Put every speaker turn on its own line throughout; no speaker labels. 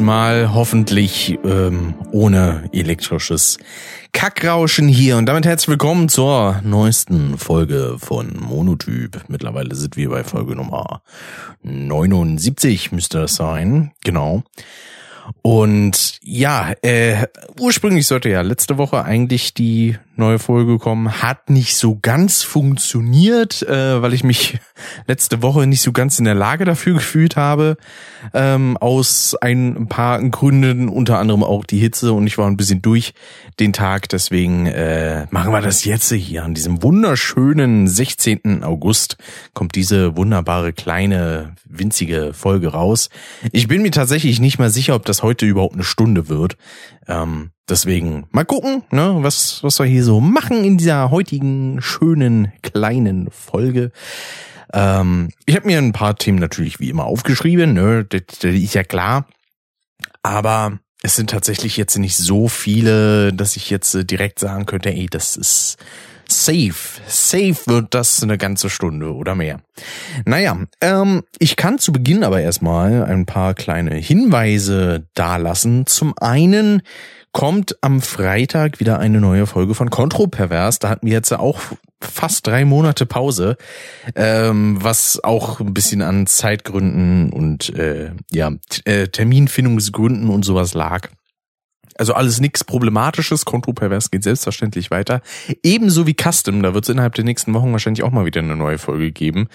Mal hoffentlich ähm, ohne elektrisches Kackrauschen hier. Und damit herzlich willkommen zur neuesten Folge von Monotyp. Mittlerweile sind wir bei Folge Nummer 79, müsste das sein. Genau. Und ja, äh, ursprünglich sollte ja letzte Woche eigentlich die neue Folge kommen. Hat nicht so ganz funktioniert, äh, weil ich mich letzte Woche nicht so ganz in der Lage dafür gefühlt habe. Ähm, aus ein paar Gründen, unter anderem auch die Hitze und ich war ein bisschen durch den Tag. Deswegen äh, machen wir das jetzt hier an diesem wunderschönen 16. August. Kommt diese wunderbare kleine winzige Folge raus. Ich bin mir tatsächlich nicht mal sicher, ob das heute überhaupt eine Stunde wird. Ähm, deswegen mal gucken, ne, was, was wir hier so machen in dieser heutigen schönen kleinen Folge. Ähm, ich habe mir ein paar Themen natürlich wie immer aufgeschrieben, ne, das, das ist ja klar. Aber es sind tatsächlich jetzt nicht so viele, dass ich jetzt direkt sagen könnte, ey, das ist safe. Safe wird das eine ganze Stunde oder mehr. Naja, ähm, ich kann zu Beginn aber erstmal ein paar kleine Hinweise dalassen. Zum einen kommt am Freitag wieder eine neue Folge von Kontropervers. Da hatten wir jetzt auch fast drei Monate Pause, ähm, was auch ein bisschen an Zeitgründen und äh, ja äh, Terminfindungsgründen und sowas lag. Also alles nichts Problematisches. Kontropervers geht selbstverständlich weiter. Ebenso wie Custom. Da wird es innerhalb der nächsten Wochen wahrscheinlich auch mal wieder eine neue Folge geben.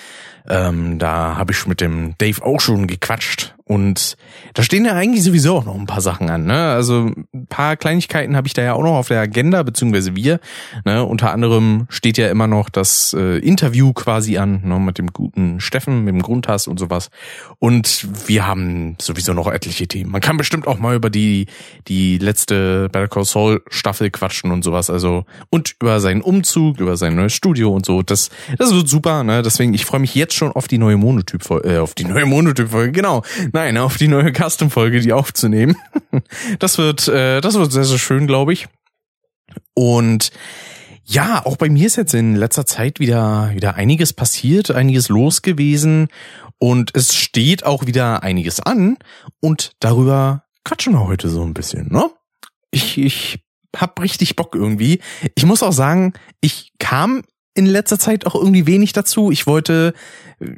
Ähm, da habe ich mit dem Dave auch schon gequatscht. Und da stehen ja eigentlich sowieso auch noch ein paar Sachen an. Ne? Also ein paar Kleinigkeiten habe ich da ja auch noch auf der Agenda, beziehungsweise wir. Ne? Unter anderem steht ja immer noch das äh, Interview quasi an ne? mit dem guten Steffen, mit dem Grundhass und sowas. Und wir haben sowieso noch etliche Themen. Man kann bestimmt auch mal über die, die letzte Better Call Saul Staffel quatschen und sowas. Also und über seinen Umzug, über sein neues Studio und so. Das, das wird super. Ne? Deswegen, ich freue mich jetzt schon auf die neue Monotyp, äh, auf die neue Monotyp-Folge. Genau. Nein, auf die neue Custom-Folge, die aufzunehmen. Das wird, äh, das wird sehr, sehr schön, glaube ich. Und ja, auch bei mir ist jetzt in letzter Zeit wieder, wieder einiges passiert, einiges los gewesen. Und es steht auch wieder einiges an. Und darüber quatschen wir heute so ein bisschen, ne? Ich, ich hab richtig Bock irgendwie. Ich muss auch sagen, ich kam in letzter Zeit auch irgendwie wenig dazu. Ich wollte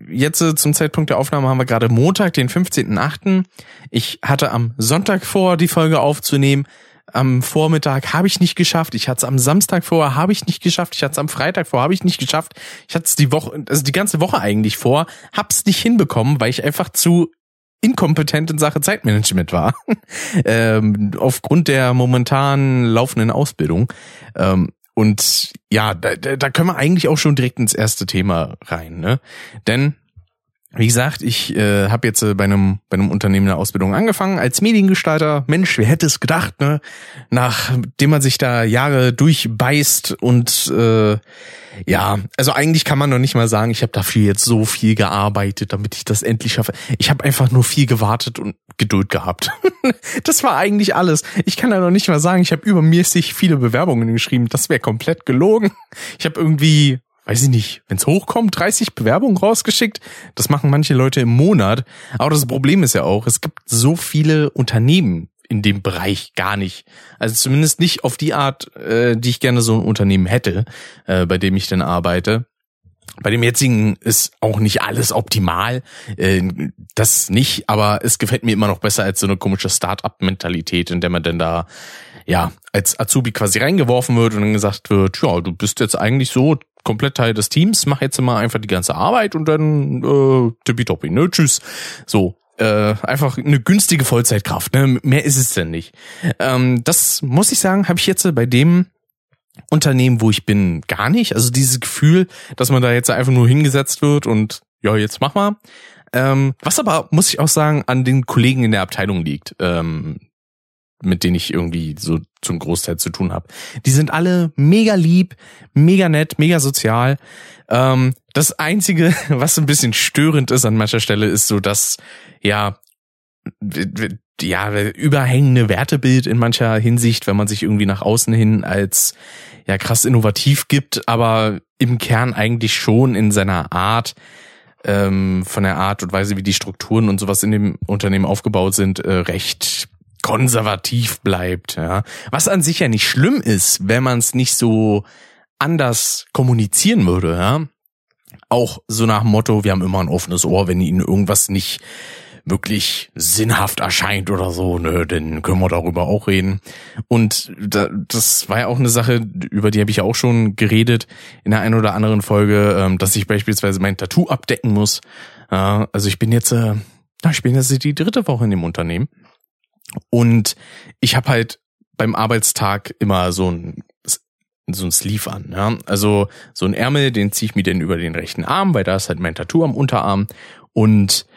jetzt äh, zum Zeitpunkt der Aufnahme haben wir gerade Montag, den 15.8. Ich hatte am Sonntag vor, die Folge aufzunehmen. Am Vormittag habe ich nicht geschafft. Ich hatte es am Samstag vor, habe ich nicht geschafft. Ich hatte es am Freitag vor, habe ich nicht geschafft. Ich hatte es die Woche, also die ganze Woche eigentlich vor, hab's nicht hinbekommen, weil ich einfach zu inkompetent in Sache Zeitmanagement war. ähm, aufgrund der momentan laufenden Ausbildung. Ähm, und ja, da, da können wir eigentlich auch schon direkt ins erste Thema rein, ne? Denn wie gesagt, ich äh, habe jetzt äh, bei einem bei einem Unternehmen eine Ausbildung angefangen als Mediengestalter. Mensch, wer hätte es gedacht, ne? Nachdem man sich da Jahre durchbeißt und äh, ja, also eigentlich kann man noch nicht mal sagen, ich habe dafür jetzt so viel gearbeitet, damit ich das endlich schaffe. Ich habe einfach nur viel gewartet und Geduld gehabt. das war eigentlich alles. Ich kann da noch nicht mal sagen, ich habe übermäßig viele Bewerbungen geschrieben. Das wäre komplett gelogen. Ich habe irgendwie weiß ich nicht, wenn es hochkommt, 30 Bewerbungen rausgeschickt. Das machen manche Leute im Monat. Aber das Problem ist ja auch, es gibt so viele Unternehmen in dem Bereich gar nicht. Also zumindest nicht auf die Art, äh, die ich gerne so ein Unternehmen hätte, äh, bei dem ich denn arbeite. Bei dem jetzigen ist auch nicht alles optimal, äh, das nicht, aber es gefällt mir immer noch besser als so eine komische Start-up-Mentalität, in der man denn da ja als Azubi quasi reingeworfen wird und dann gesagt wird, ja, du bist jetzt eigentlich so komplett Teil des Teams, mach jetzt mal einfach die ganze Arbeit und dann äh, tippitoppi, ne? Tschüss. So, äh, einfach eine günstige Vollzeitkraft. Ne? Mehr ist es denn nicht. Ähm, das muss ich sagen, habe ich jetzt bei dem Unternehmen, wo ich bin, gar nicht. Also dieses Gefühl, dass man da jetzt einfach nur hingesetzt wird und ja, jetzt mach mal. Ähm, was aber, muss ich auch sagen, an den Kollegen in der Abteilung liegt. Ähm, mit denen ich irgendwie so zum Großteil zu tun habe. Die sind alle mega lieb, mega nett, mega sozial. Ähm, das Einzige, was ein bisschen störend ist an mancher Stelle, ist so, dass ja ja überhängende Wertebild in mancher Hinsicht, wenn man sich irgendwie nach außen hin als ja krass innovativ gibt, aber im Kern eigentlich schon in seiner Art ähm, von der Art und Weise, wie die Strukturen und sowas in dem Unternehmen aufgebaut sind, äh, recht konservativ bleibt. Ja. Was an sich ja nicht schlimm ist, wenn man es nicht so anders kommunizieren würde. Ja. Auch so nach dem Motto, wir haben immer ein offenes Ohr, wenn ihnen irgendwas nicht wirklich sinnhaft erscheint oder so, ne, dann können wir darüber auch reden. Und da, das war ja auch eine Sache, über die habe ich ja auch schon geredet in der einen oder anderen Folge, ähm, dass ich beispielsweise mein Tattoo abdecken muss. Also ich bin jetzt, äh, ich bin jetzt die dritte Woche in dem Unternehmen und ich habe halt beim Arbeitstag immer so ein so ein Sleeve an. Ja? Also so ein Ärmel, den ziehe ich mir dann über den rechten Arm, weil da ist halt mein Tattoo am Unterarm. Und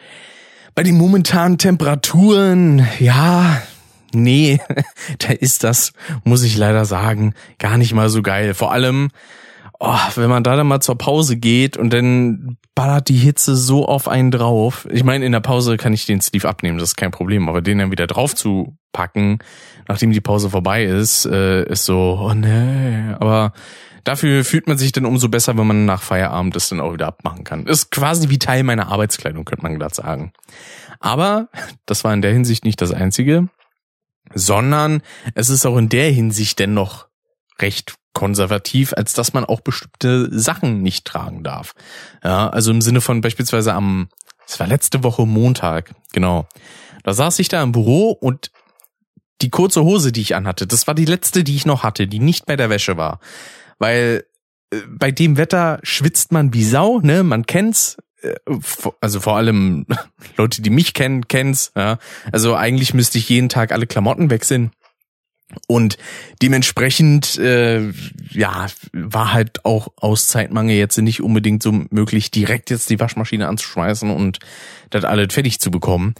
bei den momentanen Temperaturen, ja, nee, da ist das, muss ich leider sagen, gar nicht mal so geil. Vor allem, oh, wenn man da dann mal zur Pause geht und dann ballert die Hitze so auf einen drauf. Ich meine, in der Pause kann ich den Sleeve abnehmen, das ist kein Problem, aber den dann wieder drauf zu packen, nachdem die Pause vorbei ist, äh, ist so, oh nee, aber dafür fühlt man sich dann umso besser, wenn man nach Feierabend das dann auch wieder abmachen kann. Ist quasi wie Teil meiner Arbeitskleidung, könnte man glatt sagen. Aber das war in der Hinsicht nicht das Einzige, sondern es ist auch in der Hinsicht dennoch recht konservativ, als dass man auch bestimmte Sachen nicht tragen darf. Ja, also im Sinne von beispielsweise am, es war letzte Woche Montag, genau. Da saß ich da im Büro und die kurze Hose, die ich anhatte, das war die letzte, die ich noch hatte, die nicht bei der Wäsche war. Weil äh, bei dem Wetter schwitzt man wie Sau, ne? Man kennt's. Äh, also vor allem Leute, die mich kennen, kennen's. Ja? Also eigentlich müsste ich jeden Tag alle Klamotten wechseln. Und dementsprechend, äh, ja, war halt auch aus Zeitmangel jetzt nicht unbedingt so möglich, direkt jetzt die Waschmaschine anzuschmeißen und das alles fertig zu bekommen.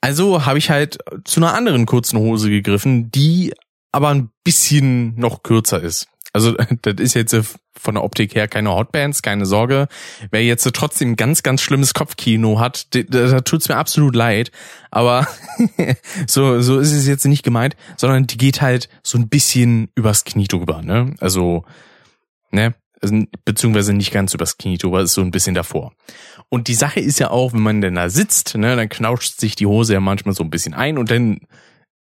Also habe ich halt zu einer anderen kurzen Hose gegriffen, die aber ein bisschen noch kürzer ist. Also das ist jetzt von der Optik her keine Hotbands, keine Sorge. Wer jetzt trotzdem ganz, ganz schlimmes Kopfkino hat, da tut's mir absolut leid. Aber so, so ist es jetzt nicht gemeint, sondern die geht halt so ein bisschen übers Knie drüber. Ne? Also, ne? Also, beziehungsweise nicht ganz übers Knie drüber, ist so ein bisschen davor. Und die Sache ist ja auch, wenn man denn da sitzt, ne, dann knauscht sich die Hose ja manchmal so ein bisschen ein und dann,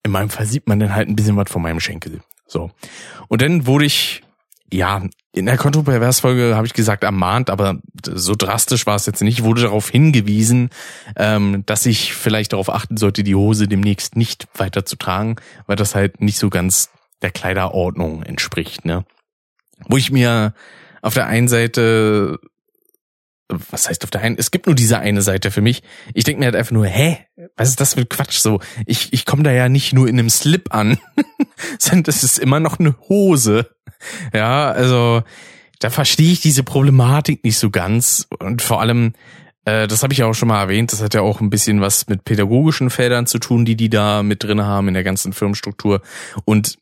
in meinem Fall sieht man dann halt ein bisschen was von meinem Schenkel. So. Und dann wurde ich, ja, in der Kontroversfolge habe ich gesagt ermahnt, aber so drastisch war es jetzt nicht, wurde darauf hingewiesen, ähm, dass ich vielleicht darauf achten sollte, die Hose demnächst nicht weiter zu tragen, weil das halt nicht so ganz der Kleiderordnung entspricht, ne? Wo ich mir auf der einen Seite was heißt auf der einen, es gibt nur diese eine Seite für mich. Ich denke mir halt einfach nur, hä, was ist das für Quatsch so? Ich, ich komme da ja nicht nur in einem Slip an, sondern das ist immer noch eine Hose. Ja, also da verstehe ich diese Problematik nicht so ganz. Und vor allem, äh, das habe ich ja auch schon mal erwähnt, das hat ja auch ein bisschen was mit pädagogischen Feldern zu tun, die die da mit drin haben in der ganzen Firmenstruktur. Und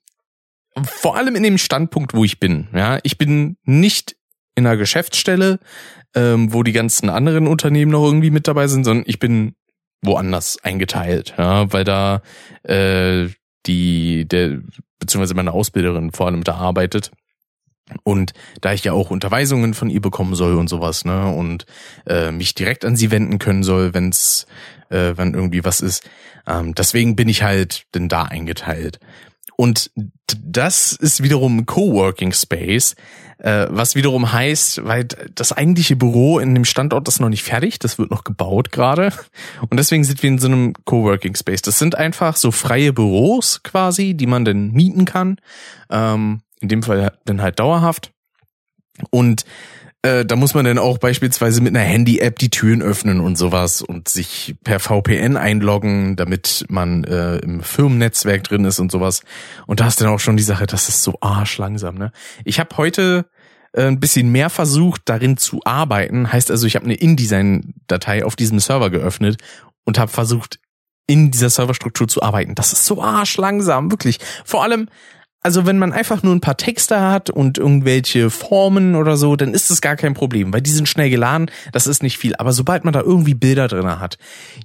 vor allem in dem Standpunkt, wo ich bin. Ja, ich bin nicht in einer Geschäftsstelle, ähm, wo die ganzen anderen Unternehmen noch irgendwie mit dabei sind, sondern ich bin woanders eingeteilt, ja, weil da äh, die der beziehungsweise meine Ausbilderin vor allem da arbeitet und da ich ja auch Unterweisungen von ihr bekommen soll und sowas, ne, und äh, mich direkt an sie wenden können soll, wenn's äh, wenn irgendwie was ist, ähm, deswegen bin ich halt denn da eingeteilt. Und das ist wiederum Coworking Space, äh, was wiederum heißt, weil das eigentliche Büro in dem Standort ist noch nicht fertig, das wird noch gebaut gerade. Und deswegen sind wir in so einem Coworking Space. Das sind einfach so freie Büros quasi, die man dann mieten kann. Ähm, in dem Fall dann halt dauerhaft. Und äh, da muss man dann auch beispielsweise mit einer Handy-App die Türen öffnen und sowas und sich per VPN einloggen, damit man äh, im Firmennetzwerk drin ist und sowas. Und da ist dann auch schon die Sache, das ist so arschlangsam. Ne? Ich habe heute äh, ein bisschen mehr versucht, darin zu arbeiten. Heißt also, ich habe eine InDesign-Datei auf diesem Server geöffnet und habe versucht, in dieser Serverstruktur zu arbeiten. Das ist so arschlangsam, wirklich. Vor allem, also wenn man einfach nur ein paar Texte hat und irgendwelche Formen oder so, dann ist das gar kein Problem, weil die sind schnell geladen, das ist nicht viel. Aber sobald man da irgendwie Bilder drin hat,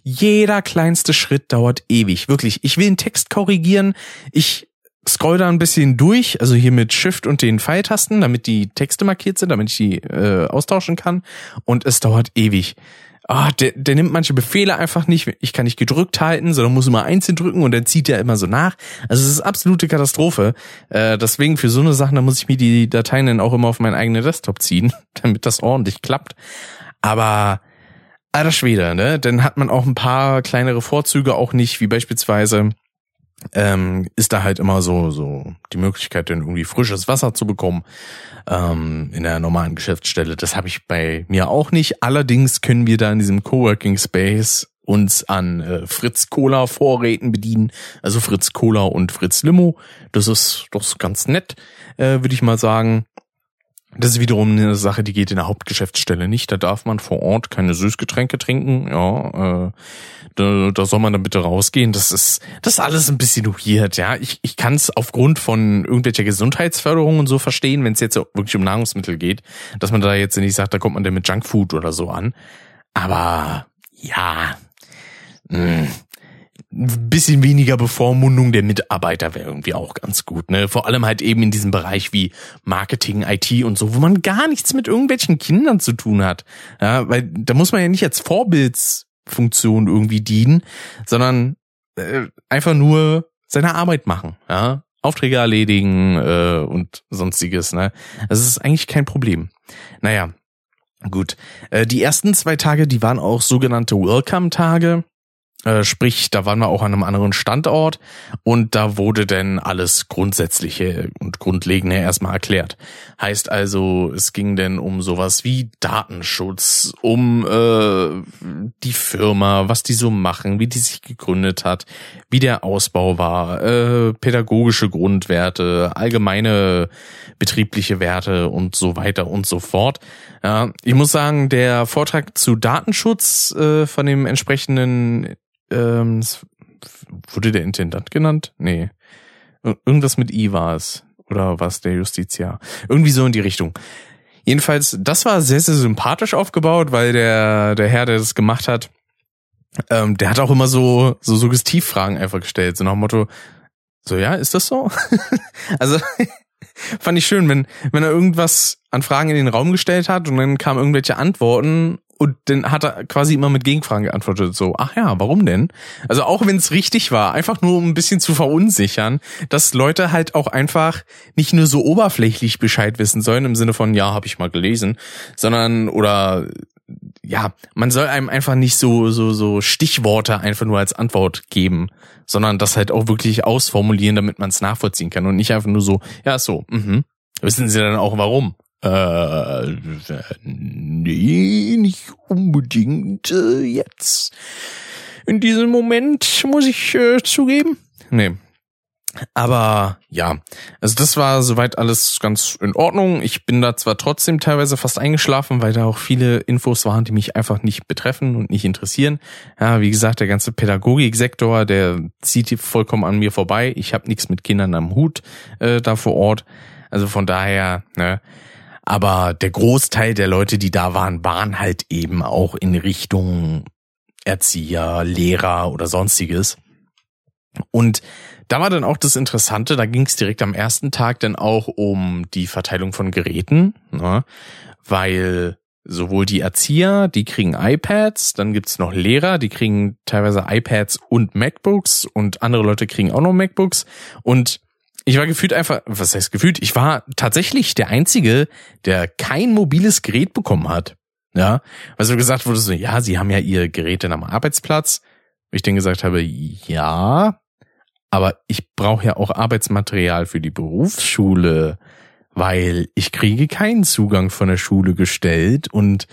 jeder kleinste Schritt dauert ewig. Wirklich, ich will einen Text korrigieren, ich scroll da ein bisschen durch, also hier mit Shift und den Pfeiltasten, damit die Texte markiert sind, damit ich die äh, austauschen kann. Und es dauert ewig. Ah, der, der nimmt manche Befehle einfach nicht. Ich kann nicht gedrückt halten, sondern muss immer einzeln drücken und dann zieht er immer so nach. Also es ist absolute Katastrophe. Äh, deswegen für so eine Sache, da muss ich mir die Dateien dann auch immer auf meinen eigenen Desktop ziehen, damit das ordentlich klappt. Aber alter Schwede, ne? Dann hat man auch ein paar kleinere Vorzüge auch nicht, wie beispielsweise ähm, ist da halt immer so so die Möglichkeit, dann irgendwie frisches Wasser zu bekommen ähm, in der normalen Geschäftsstelle. Das habe ich bei mir auch nicht. Allerdings können wir da in diesem Coworking Space uns an äh, Fritz Cola Vorräten bedienen, also Fritz Cola und Fritz Limo. Das ist ist ganz nett, äh, würde ich mal sagen. Das ist wiederum eine Sache, die geht in der Hauptgeschäftsstelle nicht. Da darf man vor Ort keine Süßgetränke trinken. Ja, äh, da, da soll man dann bitte rausgehen. Das ist das ist alles ein bisschen weird. Ja, ich ich kann es aufgrund von irgendwelcher Gesundheitsförderung und so verstehen, wenn es jetzt wirklich um Nahrungsmittel geht, dass man da jetzt nicht sagt, da kommt man denn mit Junkfood oder so an. Aber ja, mh, ein bisschen weniger Bevormundung der Mitarbeiter wäre irgendwie auch ganz gut, ne? Vor allem halt eben in diesem Bereich wie Marketing, IT und so, wo man gar nichts mit irgendwelchen Kindern zu tun hat. Ja, weil da muss man ja nicht als Vorbildsfunktion irgendwie dienen, sondern äh, einfach nur seine Arbeit machen, ja? Aufträge erledigen äh, und sonstiges, ne? Das ist eigentlich kein Problem. Naja, gut. Äh, die ersten zwei Tage, die waren auch sogenannte Welcome-Tage. Äh, sprich, da waren wir auch an einem anderen Standort und da wurde denn alles Grundsätzliche und Grundlegende erstmal erklärt. Heißt also, es ging denn um sowas wie Datenschutz, um äh, die Firma, was die so machen, wie die sich gegründet hat, wie der Ausbau war, äh, pädagogische Grundwerte, allgemeine betriebliche Werte und so weiter und so fort. Ja, ich muss sagen, der Vortrag zu Datenschutz äh, von dem entsprechenden ähm, wurde der Intendant genannt? Nee. Irgendwas mit I war es. Oder was der Justiziar? Irgendwie so in die Richtung. Jedenfalls, das war sehr, sehr sympathisch aufgebaut, weil der, der Herr, der das gemacht hat, ähm, der hat auch immer so, so Suggestivfragen einfach gestellt. So nach dem Motto, so ja, ist das so? also, fand ich schön, wenn, wenn er irgendwas an Fragen in den Raum gestellt hat und dann kamen irgendwelche Antworten und dann hat er quasi immer mit Gegenfragen geantwortet, so, ach ja, warum denn? Also auch wenn es richtig war, einfach nur um ein bisschen zu verunsichern, dass Leute halt auch einfach nicht nur so oberflächlich Bescheid wissen sollen, im Sinne von, ja, habe ich mal gelesen, sondern, oder ja, man soll einem einfach nicht so, so, so Stichworte einfach nur als Antwort geben, sondern das halt auch wirklich ausformulieren, damit man es nachvollziehen kann und nicht einfach nur so, ja, so, mhm. Wissen Sie dann auch warum? Äh, nee, nicht unbedingt äh, jetzt. In diesem Moment muss ich äh, zugeben. Nee. Aber ja, also das war soweit alles ganz in Ordnung. Ich bin da zwar trotzdem teilweise fast eingeschlafen, weil da auch viele Infos waren, die mich einfach nicht betreffen und nicht interessieren. Ja, wie gesagt, der ganze Pädagogiksektor, der zieht vollkommen an mir vorbei. Ich habe nichts mit Kindern am Hut äh, da vor Ort. Also von daher, ne, aber der Großteil der Leute, die da waren, waren halt eben auch in Richtung Erzieher, Lehrer oder sonstiges. Und da war dann auch das Interessante, da ging es direkt am ersten Tag dann auch um die Verteilung von Geräten, ne? weil sowohl die Erzieher, die kriegen iPads, dann gibt's noch Lehrer, die kriegen teilweise iPads und MacBooks und andere Leute kriegen auch noch MacBooks und ich war gefühlt einfach, was heißt gefühlt? Ich war tatsächlich der Einzige, der kein mobiles Gerät bekommen hat. Ja, weil so gesagt wurde so, ja, sie haben ja ihr Gerät dann am Arbeitsplatz. Ich dann gesagt habe, ja, aber ich brauche ja auch Arbeitsmaterial für die Berufsschule, weil ich kriege keinen Zugang von der Schule gestellt und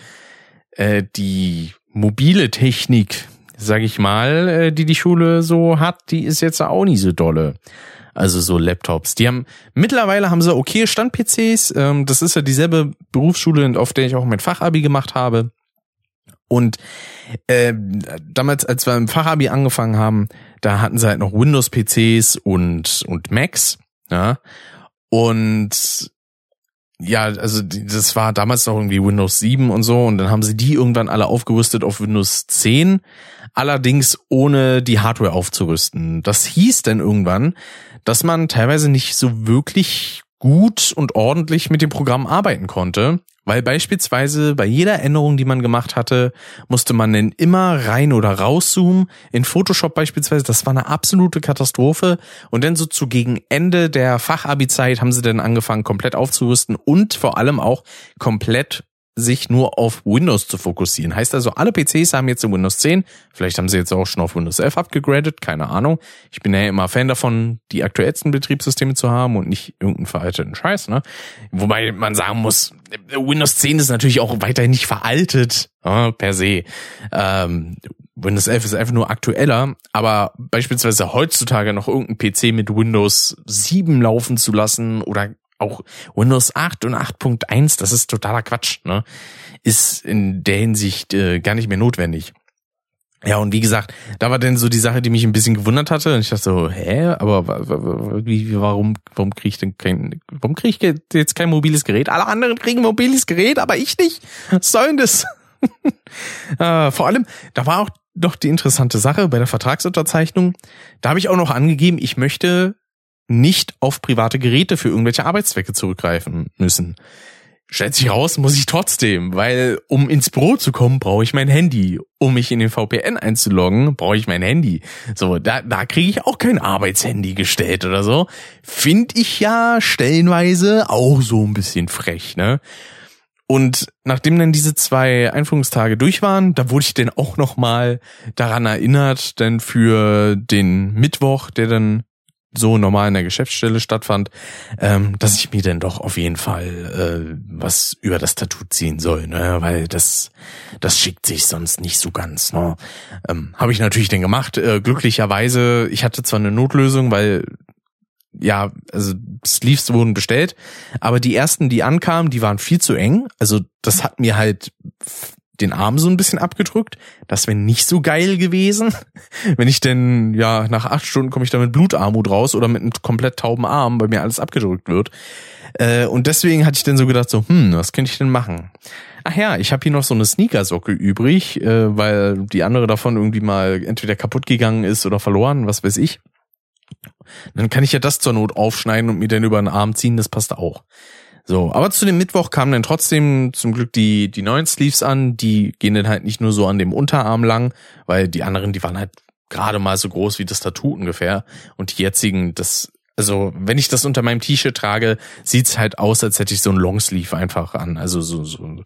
äh, die mobile Technik, sag ich mal, äh, die die Schule so hat, die ist jetzt auch nicht so dolle also so Laptops. Die haben mittlerweile haben sie okay Stand-PCs. Ähm, das ist ja dieselbe Berufsschule, auf der ich auch mein Fachabi gemacht habe. Und äh, damals, als wir im Fachabi angefangen haben, da hatten sie halt noch Windows-PCs und und Macs. Ja. Und ja, also das war damals noch irgendwie Windows 7 und so und dann haben sie die irgendwann alle aufgerüstet auf Windows 10, allerdings ohne die Hardware aufzurüsten. Das hieß dann irgendwann, dass man teilweise nicht so wirklich gut und ordentlich mit dem Programm arbeiten konnte, weil beispielsweise bei jeder Änderung, die man gemacht hatte, musste man dann immer rein oder rauszoomen. In Photoshop beispielsweise, das war eine absolute Katastrophe. Und dann so zu gegen Ende der Fachabi-Zeit haben sie dann angefangen, komplett aufzurüsten und vor allem auch komplett sich nur auf Windows zu fokussieren. Heißt also, alle PCs haben jetzt in Windows 10, vielleicht haben sie jetzt auch schon auf Windows 11 abgegradet, keine Ahnung. Ich bin ja immer Fan davon, die aktuellsten Betriebssysteme zu haben und nicht irgendeinen veralteten Scheiß, ne? Wobei man sagen muss, Windows 10 ist natürlich auch weiterhin nicht veraltet, ja, per se. Ähm, Windows 11 ist einfach nur aktueller, aber beispielsweise heutzutage noch irgendein PC mit Windows 7 laufen zu lassen oder auch Windows 8 und 8.1, das ist totaler Quatsch, ne? Ist in der Hinsicht äh, gar nicht mehr notwendig. Ja, und wie gesagt, da war denn so die Sache, die mich ein bisschen gewundert hatte. Und ich dachte so, hä, aber wie, warum, warum kriege ich denn kein, warum kriege ich jetzt kein mobiles Gerät? Alle anderen kriegen mobiles Gerät, aber ich nicht. Was soll denn das? äh, vor allem, da war auch noch die interessante Sache bei der Vertragsunterzeichnung. Da habe ich auch noch angegeben, ich möchte nicht auf private Geräte für irgendwelche Arbeitszwecke zurückgreifen müssen. Stellt sich raus, muss ich trotzdem, weil um ins Büro zu kommen, brauche ich mein Handy. Um mich in den VPN einzuloggen, brauche ich mein Handy. So, da, da kriege ich auch kein Arbeitshandy gestellt oder so. Find ich ja stellenweise auch so ein bisschen frech, ne? Und nachdem dann diese zwei Einführungstage durch waren, da wurde ich dann auch nochmal daran erinnert, denn für den Mittwoch, der dann so normal in der Geschäftsstelle stattfand, ähm, dass ich mir denn doch auf jeden Fall äh, was über das Tattoo ziehen soll, ne? weil das das schickt sich sonst nicht so ganz. Ne? Ähm, Habe ich natürlich dann gemacht. Äh, glücklicherweise, ich hatte zwar eine Notlösung, weil ja, also Sleeves wurden bestellt, aber die ersten, die ankamen, die waren viel zu eng. Also das hat mir halt den Arm so ein bisschen abgedrückt. Das wäre nicht so geil gewesen. Wenn ich denn, ja, nach acht Stunden komme ich da mit Blutarmut raus oder mit einem komplett tauben Arm, bei mir alles abgedrückt wird. Äh, und deswegen hatte ich dann so gedacht, so, hm, was könnte ich denn machen? Ach ja, ich habe hier noch so eine Sneakersocke übrig, äh, weil die andere davon irgendwie mal entweder kaputt gegangen ist oder verloren, was weiß ich. Dann kann ich ja das zur Not aufschneiden und mir dann über den Arm ziehen, das passt auch. So, aber zu dem Mittwoch kamen dann trotzdem zum Glück die, die neuen Sleeves an. Die gehen dann halt nicht nur so an dem Unterarm lang, weil die anderen, die waren halt gerade mal so groß wie das Tattoo ungefähr. Und die jetzigen, das, also wenn ich das unter meinem T-Shirt trage, sieht's halt aus, als hätte ich so ein Longsleeve einfach an. Also so, so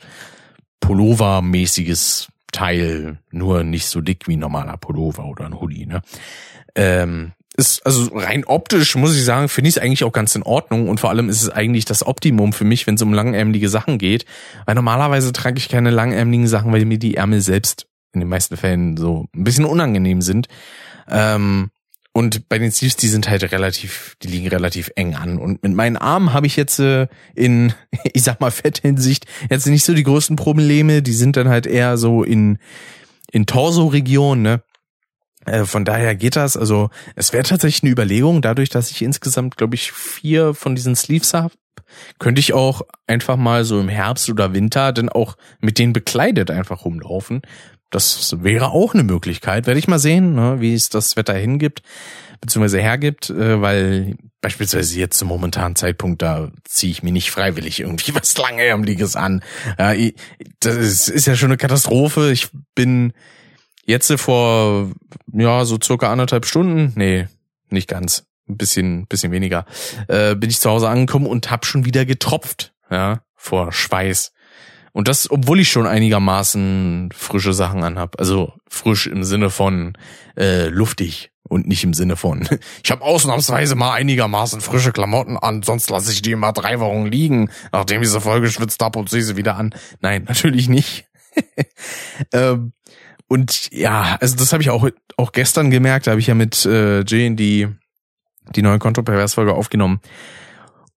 Pullover-mäßiges Teil, nur nicht so dick wie ein normaler Pullover oder ein Hoodie, ne? Ähm, ist, also rein optisch muss ich sagen, finde ich es eigentlich auch ganz in Ordnung und vor allem ist es eigentlich das Optimum für mich, wenn es um langärmelige Sachen geht, weil normalerweise trage ich keine langärmeligen Sachen, weil mir die Ärmel selbst in den meisten Fällen so ein bisschen unangenehm sind. Ähm, und bei den Sleeves, die sind halt relativ, die liegen relativ eng an. Und mit meinen Armen habe ich jetzt äh, in, ich sag mal, Fetthinsicht jetzt nicht so die größten Probleme. Die sind dann halt eher so in, in Torso-Region, ne? Äh, von daher geht das. Also es wäre tatsächlich eine Überlegung, dadurch, dass ich insgesamt, glaube ich, vier von diesen Sleeves habe, könnte ich auch einfach mal so im Herbst oder Winter dann auch mit denen bekleidet einfach rumlaufen. Das wäre auch eine Möglichkeit. Werde ich mal sehen, ne, wie es das Wetter hingibt, beziehungsweise hergibt, äh, weil beispielsweise jetzt zum momentanen Zeitpunkt, da ziehe ich mir nicht freiwillig irgendwie was Langärmliches an. Das ist ja schon eine Katastrophe. Ich bin Jetzt vor, ja, so circa anderthalb Stunden, nee, nicht ganz, ein bisschen, bisschen weniger, äh, bin ich zu Hause angekommen und hab schon wieder getropft, ja, vor Schweiß. Und das, obwohl ich schon einigermaßen frische Sachen anhab. Also frisch im Sinne von äh, luftig und nicht im Sinne von. Ich habe ausnahmsweise mal einigermaßen frische Klamotten an, sonst lasse ich die immer drei Wochen liegen, nachdem ich sie vollgeschwitzt habe und ziehe sie wieder an. Nein, natürlich nicht. ähm, und ja, also das habe ich auch, auch gestern gemerkt, da habe ich ja mit äh, Jane die, die neue Kontropervers-Folge aufgenommen.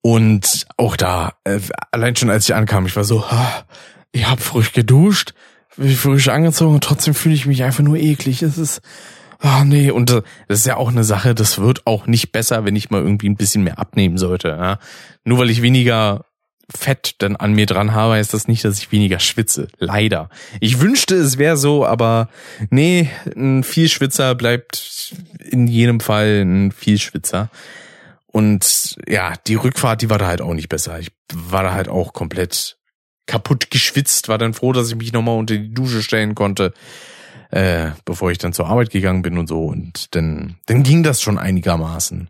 Und auch da, äh, allein schon als ich ankam, ich war so, ah, ich habe frisch geduscht, frisch angezogen und trotzdem fühle ich mich einfach nur eklig. Es ist, ah nee, und äh, das ist ja auch eine Sache, das wird auch nicht besser, wenn ich mal irgendwie ein bisschen mehr abnehmen sollte. Ja? Nur weil ich weniger Fett dann an mir dran habe, heißt das nicht, dass ich weniger schwitze. Leider. Ich wünschte, es wäre so, aber nee, ein Vielschwitzer bleibt in jedem Fall ein Vielschwitzer. Und ja, die Rückfahrt, die war da halt auch nicht besser. Ich war da halt auch komplett kaputt geschwitzt, war dann froh, dass ich mich nochmal unter die Dusche stellen konnte, äh, bevor ich dann zur Arbeit gegangen bin und so. Und dann, dann ging das schon einigermaßen.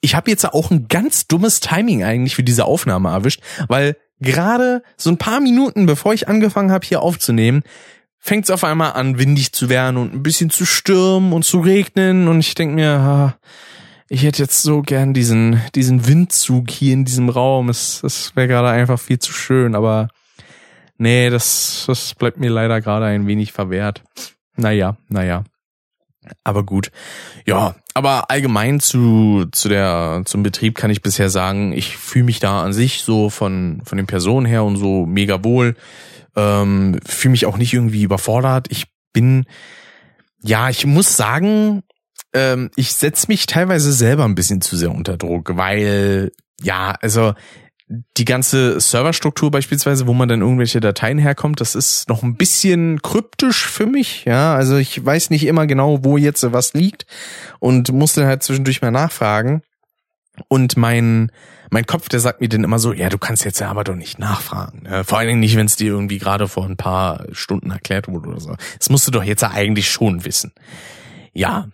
Ich habe jetzt auch ein ganz dummes Timing eigentlich für diese Aufnahme erwischt, weil gerade so ein paar Minuten, bevor ich angefangen habe, hier aufzunehmen, fängt es auf einmal an, windig zu werden und ein bisschen zu stürmen und zu regnen. Und ich denk mir, ich hätte jetzt so gern diesen, diesen Windzug hier in diesem Raum. Es, es wäre gerade einfach viel zu schön, aber nee, das, das bleibt mir leider gerade ein wenig verwehrt. Naja, naja. Aber gut. Ja, aber allgemein zu, zu der, zum Betrieb kann ich bisher sagen, ich fühle mich da an sich so von, von den Personen her und so mega wohl. Ähm, fühle mich auch nicht irgendwie überfordert. Ich bin, ja, ich muss sagen, ähm, ich setze mich teilweise selber ein bisschen zu sehr unter Druck, weil, ja, also die ganze Serverstruktur beispielsweise, wo man dann irgendwelche Dateien herkommt, das ist noch ein bisschen kryptisch für mich. Ja, also ich weiß nicht immer genau, wo jetzt was liegt und muss dann halt zwischendurch mal nachfragen. Und mein mein Kopf, der sagt mir dann immer so, ja, du kannst jetzt ja aber doch nicht nachfragen. Ja, vor allen Dingen nicht, wenn es dir irgendwie gerade vor ein paar Stunden erklärt wurde oder so. Das musst du doch jetzt ja eigentlich schon wissen. Ja,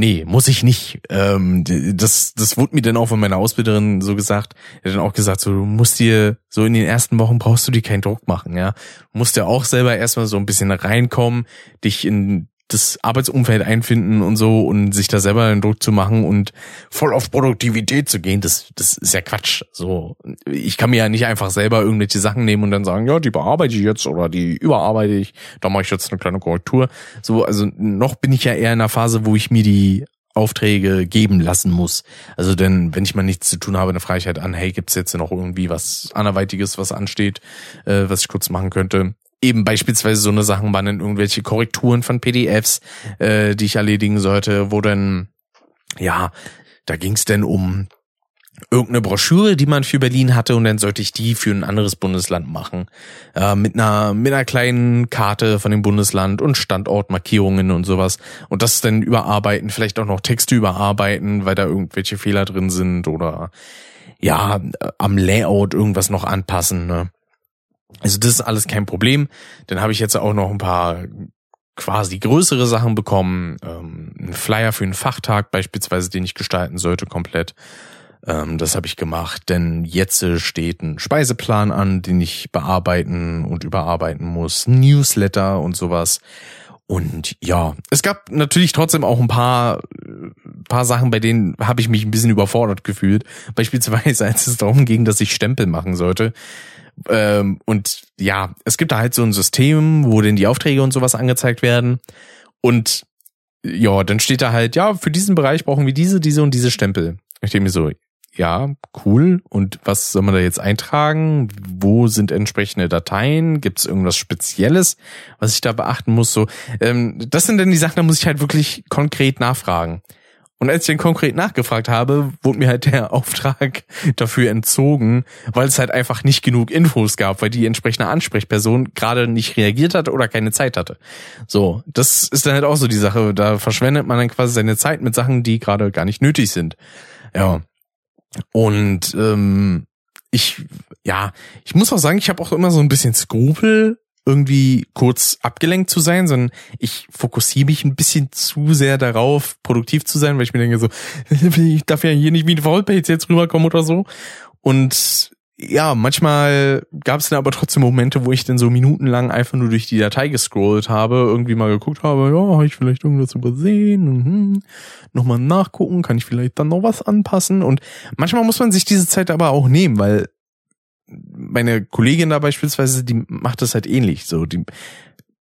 Nee, muss ich nicht. Ähm, das, das wurde mir dann auch von meiner Ausbilderin so gesagt. Er hat dann auch gesagt, so, du musst dir, so in den ersten Wochen brauchst du dir keinen Druck machen, ja. Du musst ja auch selber erstmal so ein bisschen reinkommen, dich in das Arbeitsumfeld einfinden und so und sich da selber den Druck zu machen und voll auf Produktivität zu gehen, das, das ist ja Quatsch. So, ich kann mir ja nicht einfach selber irgendwelche Sachen nehmen und dann sagen, ja, die bearbeite ich jetzt oder die überarbeite ich, da mache ich jetzt eine kleine Korrektur. So, also noch bin ich ja eher in einer Phase, wo ich mir die Aufträge geben lassen muss. Also denn, wenn ich mal nichts zu tun habe, frage ich halt an, hey, gibt's jetzt noch irgendwie was anderweitiges, was ansteht, äh, was ich kurz machen könnte? Eben beispielsweise so eine Sachen waren dann irgendwelche Korrekturen von PDFs, äh, die ich erledigen sollte, wo dann, ja, da ging es denn um irgendeine Broschüre, die man für Berlin hatte und dann sollte ich die für ein anderes Bundesland machen. Äh, mit einer mit einer kleinen Karte von dem Bundesland und Standortmarkierungen und sowas. Und das dann überarbeiten, vielleicht auch noch Texte überarbeiten, weil da irgendwelche Fehler drin sind oder ja, am Layout irgendwas noch anpassen. Ne? Also das ist alles kein Problem. Dann habe ich jetzt auch noch ein paar quasi größere Sachen bekommen. Ähm, ein Flyer für einen Fachtag beispielsweise, den ich gestalten sollte komplett. Ähm, das habe ich gemacht, denn jetzt steht ein Speiseplan an, den ich bearbeiten und überarbeiten muss. Newsletter und sowas. Und ja, es gab natürlich trotzdem auch ein paar, paar Sachen, bei denen habe ich mich ein bisschen überfordert gefühlt. Beispielsweise, als es darum ging, dass ich Stempel machen sollte. Ähm, und ja, es gibt da halt so ein System, wo denn die Aufträge und sowas angezeigt werden. Und ja, dann steht da halt, ja, für diesen Bereich brauchen wir diese, diese und diese Stempel. Ich denke mir so, ja, cool. Und was soll man da jetzt eintragen? Wo sind entsprechende Dateien? Gibt es irgendwas Spezielles, was ich da beachten muss? So, ähm, das sind dann die Sachen, da muss ich halt wirklich konkret nachfragen. Und als ich dann konkret nachgefragt habe, wurde mir halt der Auftrag dafür entzogen, weil es halt einfach nicht genug Infos gab, weil die entsprechende Ansprechperson gerade nicht reagiert hat oder keine Zeit hatte. So, das ist dann halt auch so die Sache. Da verschwendet man dann quasi seine Zeit mit Sachen, die gerade gar nicht nötig sind. Ja. Und ähm, ich, ja, ich muss auch sagen, ich habe auch immer so ein bisschen Skrupel, irgendwie kurz abgelenkt zu sein, sondern ich fokussiere mich ein bisschen zu sehr darauf, produktiv zu sein, weil ich mir denke so, ich darf ja hier nicht wie ein Wallpage jetzt rüberkommen oder so. Und ja, manchmal gab es dann aber trotzdem Momente, wo ich dann so minutenlang einfach nur durch die Datei gescrollt habe, irgendwie mal geguckt habe, ja, habe ich vielleicht irgendwas übersehen, mhm. nochmal nachgucken, kann ich vielleicht dann noch was anpassen und manchmal muss man sich diese Zeit aber auch nehmen, weil meine Kollegin da beispielsweise, die macht das halt ähnlich. So, die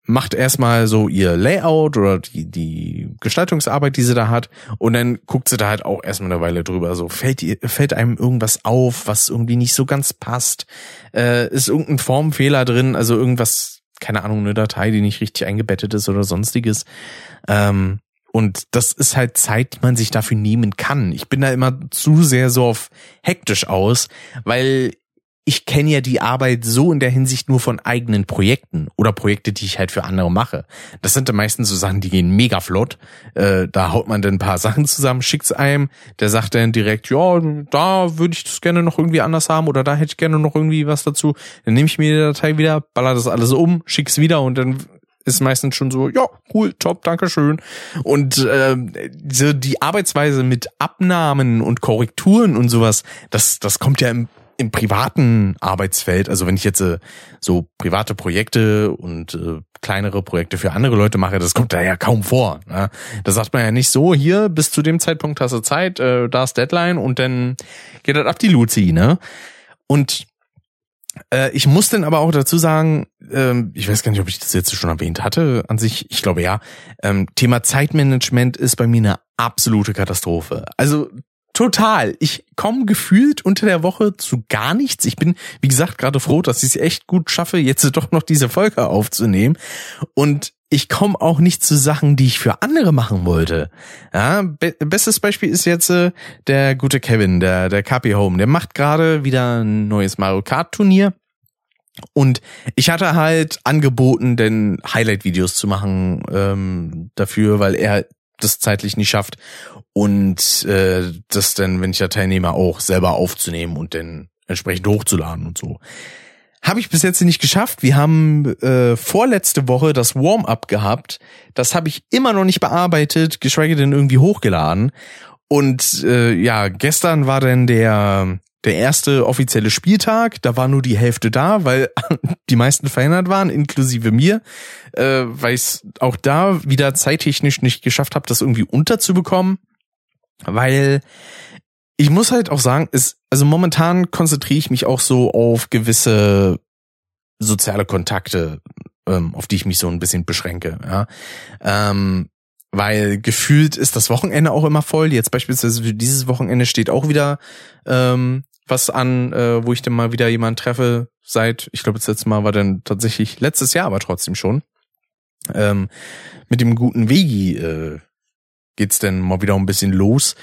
macht erstmal so ihr Layout oder die, die Gestaltungsarbeit, die sie da hat, und dann guckt sie da halt auch erstmal eine Weile drüber. So fällt, ihr, fällt einem irgendwas auf, was irgendwie nicht so ganz passt? Äh, ist irgendein Formfehler drin, also irgendwas, keine Ahnung, eine Datei, die nicht richtig eingebettet ist oder sonstiges. Ähm, und das ist halt Zeit, die man sich dafür nehmen kann. Ich bin da immer zu sehr so auf hektisch aus, weil ich kenne ja die Arbeit so in der Hinsicht nur von eigenen Projekten oder Projekte, die ich halt für andere mache. Das sind dann meistens so Sachen, die gehen mega flott. Äh, da haut man dann ein paar Sachen zusammen, schickt's einem, der sagt dann direkt, ja, da würde ich das gerne noch irgendwie anders haben oder da hätte ich gerne noch irgendwie was dazu. Dann nehme ich mir die Datei wieder, baller das alles um, schick's wieder und dann ist meistens schon so, ja, cool, top, danke schön. Und äh, so die Arbeitsweise mit Abnahmen und Korrekturen und sowas, das, das kommt ja im im privaten Arbeitsfeld, also wenn ich jetzt äh, so private Projekte und äh, kleinere Projekte für andere Leute mache, das kommt da ja kaum vor. Ne? Da sagt man ja nicht so, hier, bis zu dem Zeitpunkt hast du Zeit, äh, da ist Deadline und dann geht das ab die Luzi, ne? Und äh, ich muss dann aber auch dazu sagen, ähm, ich weiß gar nicht, ob ich das jetzt schon erwähnt hatte an sich, ich glaube ja, ähm, Thema Zeitmanagement ist bei mir eine absolute Katastrophe. Also Total. Ich komme gefühlt unter der Woche zu gar nichts. Ich bin, wie gesagt, gerade froh, dass ich es echt gut schaffe, jetzt doch noch diese Folge aufzunehmen. Und ich komme auch nicht zu Sachen, die ich für andere machen wollte. Ja, be bestes Beispiel ist jetzt äh, der gute Kevin, der der KP Home. Der macht gerade wieder ein neues Mario Kart Turnier. Und ich hatte halt angeboten, denn Highlight-Videos zu machen ähm, dafür, weil er das zeitlich nicht schafft und äh, das dann, wenn ich da teilnehme, auch selber aufzunehmen und dann entsprechend hochzuladen und so. Habe ich bis jetzt nicht geschafft. Wir haben äh, vorletzte Woche das Warm-up gehabt. Das habe ich immer noch nicht bearbeitet, geschweige denn irgendwie hochgeladen. Und äh, ja, gestern war dann der der erste offizielle Spieltag, da war nur die Hälfte da, weil die meisten verhindert waren, inklusive mir, äh, weil ich auch da wieder zeittechnisch nicht geschafft habe, das irgendwie unterzubekommen, weil ich muss halt auch sagen, ist also momentan konzentriere ich mich auch so auf gewisse soziale Kontakte, ähm, auf die ich mich so ein bisschen beschränke, ja. Ähm, weil gefühlt ist das Wochenende auch immer voll. Jetzt beispielsweise für dieses Wochenende steht auch wieder ähm, was an, äh, wo ich dann mal wieder jemanden treffe. Seit, ich glaube, das letzte Mal war dann tatsächlich letztes Jahr, aber trotzdem schon. Ähm, mit dem guten Wegi äh, geht's denn mal wieder ein bisschen los.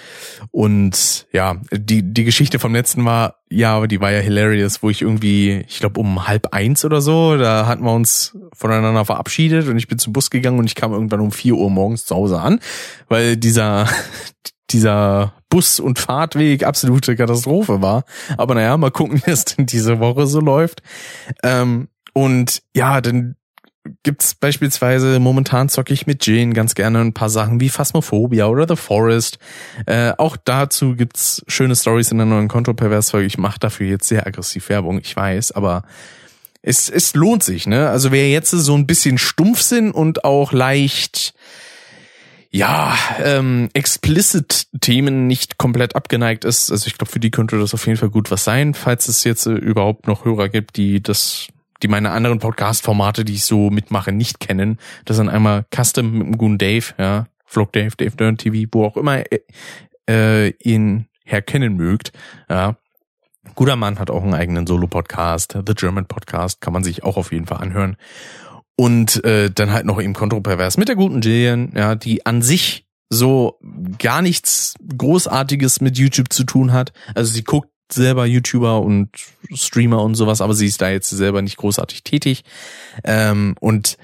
Und ja, die, die Geschichte vom letzten war, ja, die war ja hilarious, wo ich irgendwie, ich glaube um halb eins oder so, da hatten wir uns voneinander verabschiedet und ich bin zum Bus gegangen und ich kam irgendwann um vier Uhr morgens zu Hause an, weil dieser, dieser Bus- und Fahrtweg absolute Katastrophe war. Aber naja, mal gucken, wie es denn diese Woche so läuft. Ähm, und ja, dann gibt's beispielsweise, momentan zocke ich mit Jane ganz gerne ein paar Sachen wie Phasmophobia oder The Forest. Äh, auch dazu gibt's schöne Stories in der neuen Kontropervers-Folge. Ich mache dafür jetzt sehr aggressiv Werbung, ich weiß, aber es, es lohnt sich, ne? Also wer jetzt so ein bisschen stumpf sind und auch leicht ja, ähm, explicit Themen nicht komplett abgeneigt ist. Also ich glaube, für die könnte das auf jeden Fall gut was sein, falls es jetzt äh, überhaupt noch Hörer gibt, die das, die meine anderen Podcast-Formate, die ich so mitmache, nicht kennen. Das sind einmal Custom mit dem guten Dave, ja, Vlog Dave, Dave Dern TV, wo auch immer äh, äh, ihn herkennen mögt, ja. Guter Mann hat auch einen eigenen Solo-Podcast, The German Podcast, kann man sich auch auf jeden Fall anhören. Und äh, dann halt noch eben kontrovers mit der guten Jillian, ja, die an sich so gar nichts Großartiges mit YouTube zu tun hat. Also sie guckt selber YouTuber und Streamer und sowas, aber sie ist da jetzt selber nicht großartig tätig. Ähm, und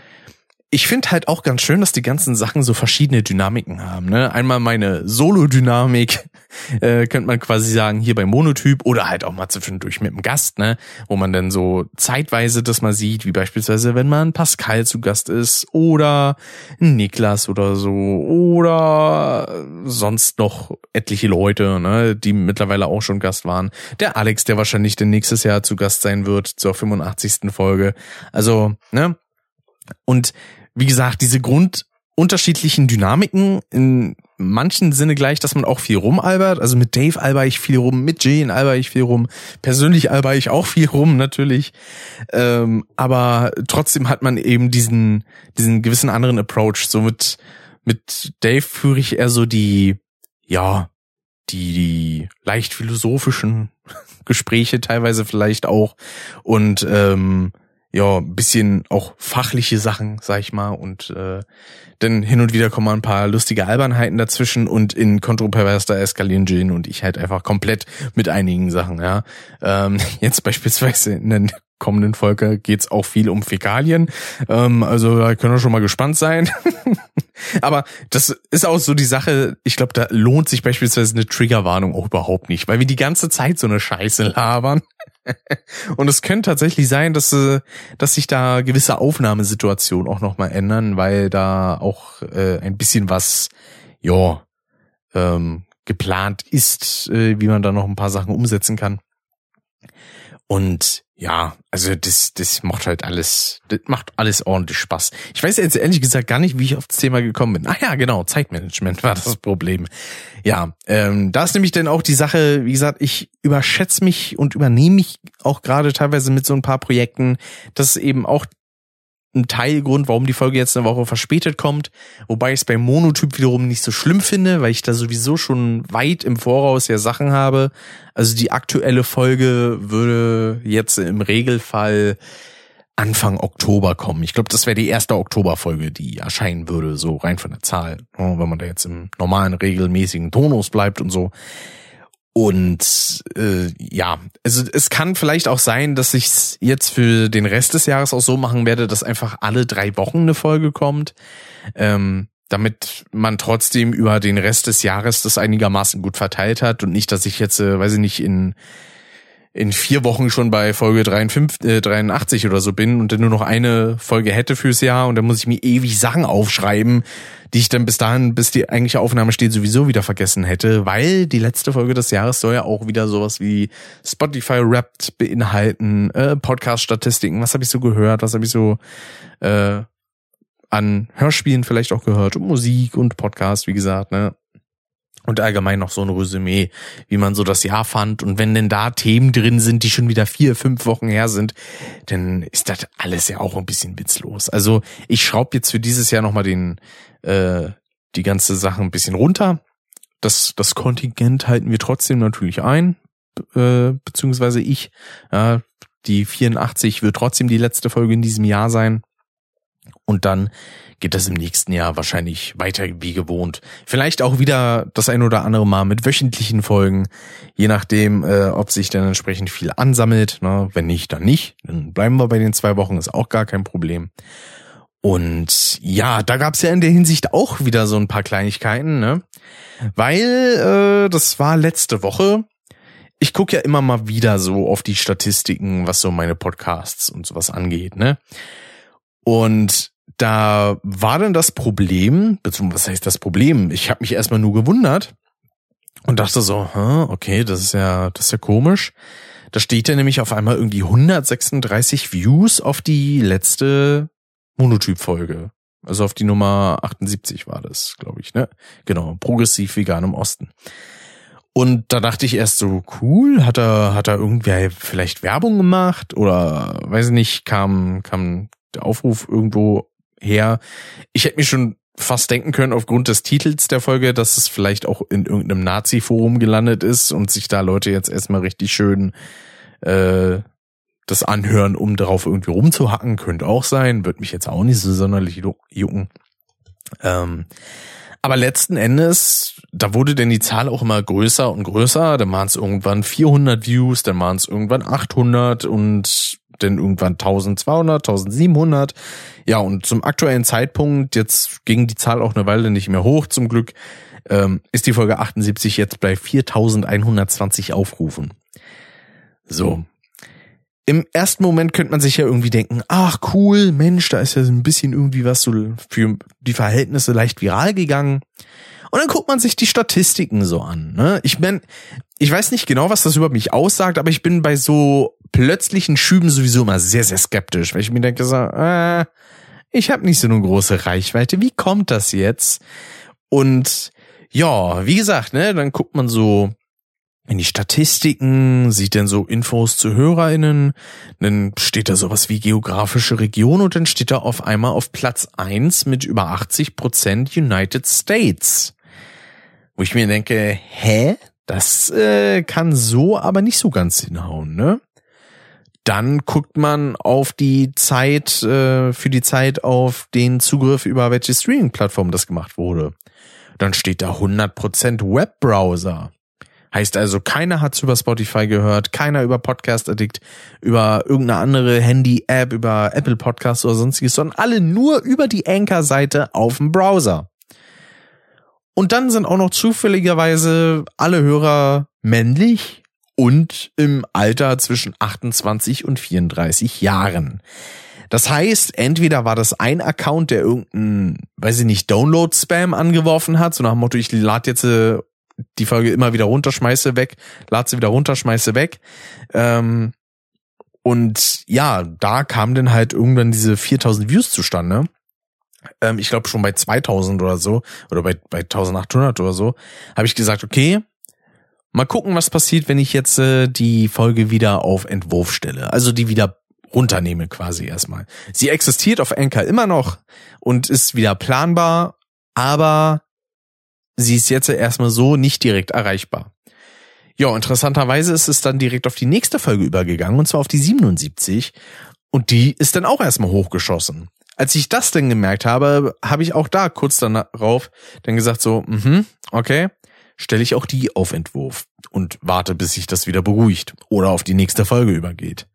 ich finde halt auch ganz schön, dass die ganzen Sachen so verschiedene Dynamiken haben. Ne? Einmal meine Solo-Dynamik, äh, könnte man quasi sagen, hier bei Monotyp oder halt auch mal zwischendurch mit dem Gast, ne? wo man dann so zeitweise das mal sieht, wie beispielsweise, wenn man Pascal zu Gast ist oder Niklas oder so oder sonst noch etliche Leute, ne? die mittlerweile auch schon Gast waren. Der Alex, der wahrscheinlich dann nächstes Jahr zu Gast sein wird zur 85. Folge. Also, ne? Und wie gesagt, diese grundunterschiedlichen Dynamiken in manchen Sinne gleich, dass man auch viel rumalbert. Also mit Dave alber ich viel rum, mit Jane alber ich viel rum, persönlich alber ich auch viel rum, natürlich. Ähm, aber trotzdem hat man eben diesen, diesen gewissen anderen Approach. So mit, mit Dave führe ich eher so die, ja, die, die leicht philosophischen Gespräche teilweise vielleicht auch und ähm, ja, ein bisschen auch fachliche Sachen, sag ich mal, und äh, dann hin und wieder kommen mal ein paar lustige Albernheiten dazwischen und in Kontropervers da eskalieren Jin und ich halt einfach komplett mit einigen Sachen, ja. Ähm, jetzt beispielsweise in der kommenden Folge geht's auch viel um Fäkalien, ähm, also da können wir schon mal gespannt sein. Aber das ist auch so die Sache, ich glaube, da lohnt sich beispielsweise eine Triggerwarnung auch überhaupt nicht, weil wir die ganze Zeit so eine Scheiße labern. Und es könnte tatsächlich sein, dass, äh, dass sich da gewisse Aufnahmesituationen auch nochmal ändern, weil da auch äh, ein bisschen was, ja, ähm, geplant ist, äh, wie man da noch ein paar Sachen umsetzen kann. Und ja, also das, das macht halt alles, das macht alles ordentlich Spaß. Ich weiß jetzt ehrlich gesagt gar nicht, wie ich auf das Thema gekommen bin. Ah ja, genau, Zeitmanagement war das Problem. Ja, ähm, da ist nämlich dann auch die Sache, wie gesagt, ich überschätze mich und übernehme mich auch gerade teilweise mit so ein paar Projekten. Das ist eben auch ein Teilgrund, warum die Folge jetzt eine Woche verspätet kommt. Wobei ich es beim Monotyp wiederum nicht so schlimm finde, weil ich da sowieso schon weit im Voraus ja Sachen habe. Also die aktuelle Folge würde jetzt im Regelfall Anfang Oktober kommen. Ich glaube, das wäre die erste Oktoberfolge, die erscheinen würde, so rein von der Zahl. Wenn man da jetzt im normalen, regelmäßigen Tonus bleibt und so. Und äh, ja, also es kann vielleicht auch sein, dass ich jetzt für den Rest des Jahres auch so machen werde, dass einfach alle drei Wochen eine Folge kommt, ähm, damit man trotzdem über den Rest des Jahres das einigermaßen gut verteilt hat und nicht, dass ich jetzt, äh, weiß ich nicht, in in vier Wochen schon bei Folge 53, äh, 83 oder so bin und dann nur noch eine Folge hätte fürs Jahr und dann muss ich mir ewig Sachen aufschreiben, die ich dann bis dahin, bis die eigentliche Aufnahme steht, sowieso wieder vergessen hätte, weil die letzte Folge des Jahres soll ja auch wieder sowas wie Spotify Wrapped beinhalten, äh, Podcast-Statistiken, was habe ich so gehört, was habe ich so äh, an Hörspielen vielleicht auch gehört und Musik und Podcast, wie gesagt, ne? Und allgemein noch so ein Resümee, wie man so das Jahr fand. Und wenn denn da Themen drin sind, die schon wieder vier, fünf Wochen her sind, dann ist das alles ja auch ein bisschen witzlos. Also ich schraube jetzt für dieses Jahr nochmal den, äh, die ganze Sache ein bisschen runter. Das, das Kontingent halten wir trotzdem natürlich ein, äh, beziehungsweise ich. Ja, die 84 wird trotzdem die letzte Folge in diesem Jahr sein. Und dann geht das im nächsten Jahr wahrscheinlich weiter wie gewohnt. Vielleicht auch wieder das ein oder andere Mal mit wöchentlichen Folgen, je nachdem, äh, ob sich dann entsprechend viel ansammelt. Ne? Wenn nicht, dann nicht. Dann bleiben wir bei den zwei Wochen, ist auch gar kein Problem. Und ja, da gab's ja in der Hinsicht auch wieder so ein paar Kleinigkeiten, ne? Weil äh, das war letzte Woche. Ich gucke ja immer mal wieder so auf die Statistiken, was so meine Podcasts und sowas angeht, ne? Und da war dann das Problem, beziehungsweise was heißt das Problem? Ich habe mich erstmal nur gewundert und dachte so, okay, das ist ja, das ist ja komisch. Da steht ja nämlich auf einmal irgendwie 136 Views auf die letzte Monotyp-Folge. Also auf die Nummer 78 war das, glaube ich, ne? Genau, progressiv vegan im Osten. Und da dachte ich erst so, cool, hat er, hat er irgendwer vielleicht Werbung gemacht oder weiß nicht, kam, kam der Aufruf irgendwo her. Ich hätte mir schon fast denken können aufgrund des Titels der Folge, dass es vielleicht auch in irgendeinem Nazi-Forum gelandet ist und sich da Leute jetzt erstmal richtig schön äh, das anhören, um darauf irgendwie rumzuhacken. Könnte auch sein, wird mich jetzt auch nicht so sonderlich jucken. Ähm, aber letzten Endes, da wurde denn die Zahl auch immer größer und größer. Dann waren es irgendwann 400 Views, dann waren es irgendwann 800 und dann irgendwann 1200, 1700. Ja, und zum aktuellen Zeitpunkt, jetzt ging die Zahl auch eine Weile nicht mehr hoch, zum Glück, ähm, ist die Folge 78 jetzt bei 4120 Aufrufen. So. Im ersten Moment könnte man sich ja irgendwie denken, ach cool, Mensch, da ist ja so ein bisschen irgendwie was so für die Verhältnisse leicht viral gegangen. Und dann guckt man sich die Statistiken so an. Ne? Ich bin, ich weiß nicht genau, was das über mich aussagt, aber ich bin bei so plötzlichen Schüben sowieso immer sehr, sehr skeptisch, weil ich mir denke so, äh, ich habe nicht so eine große Reichweite. Wie kommt das jetzt? Und ja, wie gesagt, ne, dann guckt man so in die Statistiken, sieht dann so Infos zu HörerInnen, dann steht da sowas wie geografische Region und dann steht da auf einmal auf Platz eins mit über 80 Prozent United States. Wo ich mir denke, hä? Das äh, kann so aber nicht so ganz hinhauen, ne? Dann guckt man auf die Zeit, äh, für die Zeit auf den Zugriff über welche Streaming-Plattform das gemacht wurde. Dann steht da 100% Webbrowser. Heißt also, keiner hat's über Spotify gehört, keiner über Podcast Addict, über irgendeine andere Handy-App, über Apple Podcasts oder sonstiges, sondern alle nur über die Anchor-Seite auf dem Browser. Und dann sind auch noch zufälligerweise alle Hörer männlich und im Alter zwischen 28 und 34 Jahren. Das heißt, entweder war das ein Account, der irgendeinen, weiß ich nicht, Download-Spam angeworfen hat, so nach dem Motto, ich lade jetzt äh, die Folge immer wieder runter, schmeiße weg, lade sie wieder runter, schmeiße weg. Ähm, und ja, da kam dann halt irgendwann diese 4000 Views zustande. Ähm, ich glaube schon bei 2000 oder so, oder bei, bei 1800 oder so, habe ich gesagt, okay, mal gucken, was passiert, wenn ich jetzt äh, die Folge wieder auf Entwurf stelle. Also die wieder runternehme quasi erstmal. Sie existiert auf Anchor immer noch und ist wieder planbar, aber sie ist jetzt erstmal so nicht direkt erreichbar. Ja, interessanterweise ist es dann direkt auf die nächste Folge übergegangen, und zwar auf die 77. Und die ist dann auch erstmal hochgeschossen. Als ich das dann gemerkt habe, habe ich auch da kurz darauf dann gesagt so, mhm, okay, stelle ich auch die auf Entwurf und warte, bis sich das wieder beruhigt oder auf die nächste Folge übergeht.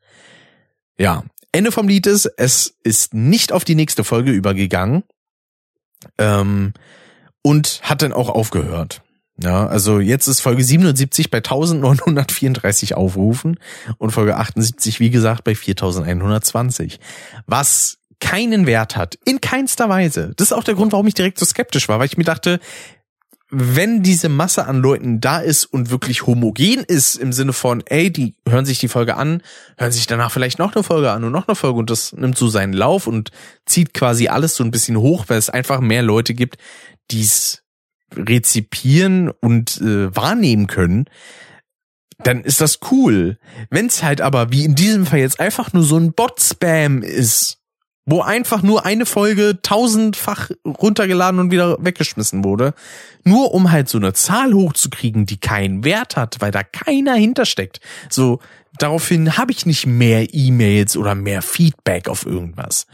Ja, Ende vom Lied ist, es ist nicht auf die nächste Folge übergegangen. Ähm, und hat dann auch aufgehört. Ja, also jetzt ist Folge 77 bei 1934 Aufrufen und Folge 78, wie gesagt, bei 4120. Was keinen Wert hat. In keinster Weise. Das ist auch der Grund, warum ich direkt so skeptisch war, weil ich mir dachte, wenn diese Masse an Leuten da ist und wirklich homogen ist im Sinne von, ey, die hören sich die Folge an, hören sich danach vielleicht noch eine Folge an und noch eine Folge und das nimmt so seinen Lauf und zieht quasi alles so ein bisschen hoch, weil es einfach mehr Leute gibt, dies rezipieren und äh, wahrnehmen können, dann ist das cool. Wenn es halt aber wie in diesem Fall jetzt einfach nur so ein Bot-Spam ist, wo einfach nur eine Folge tausendfach runtergeladen und wieder weggeschmissen wurde, nur um halt so eine Zahl hochzukriegen, die keinen Wert hat, weil da keiner hintersteckt. So, daraufhin habe ich nicht mehr E-Mails oder mehr Feedback auf irgendwas.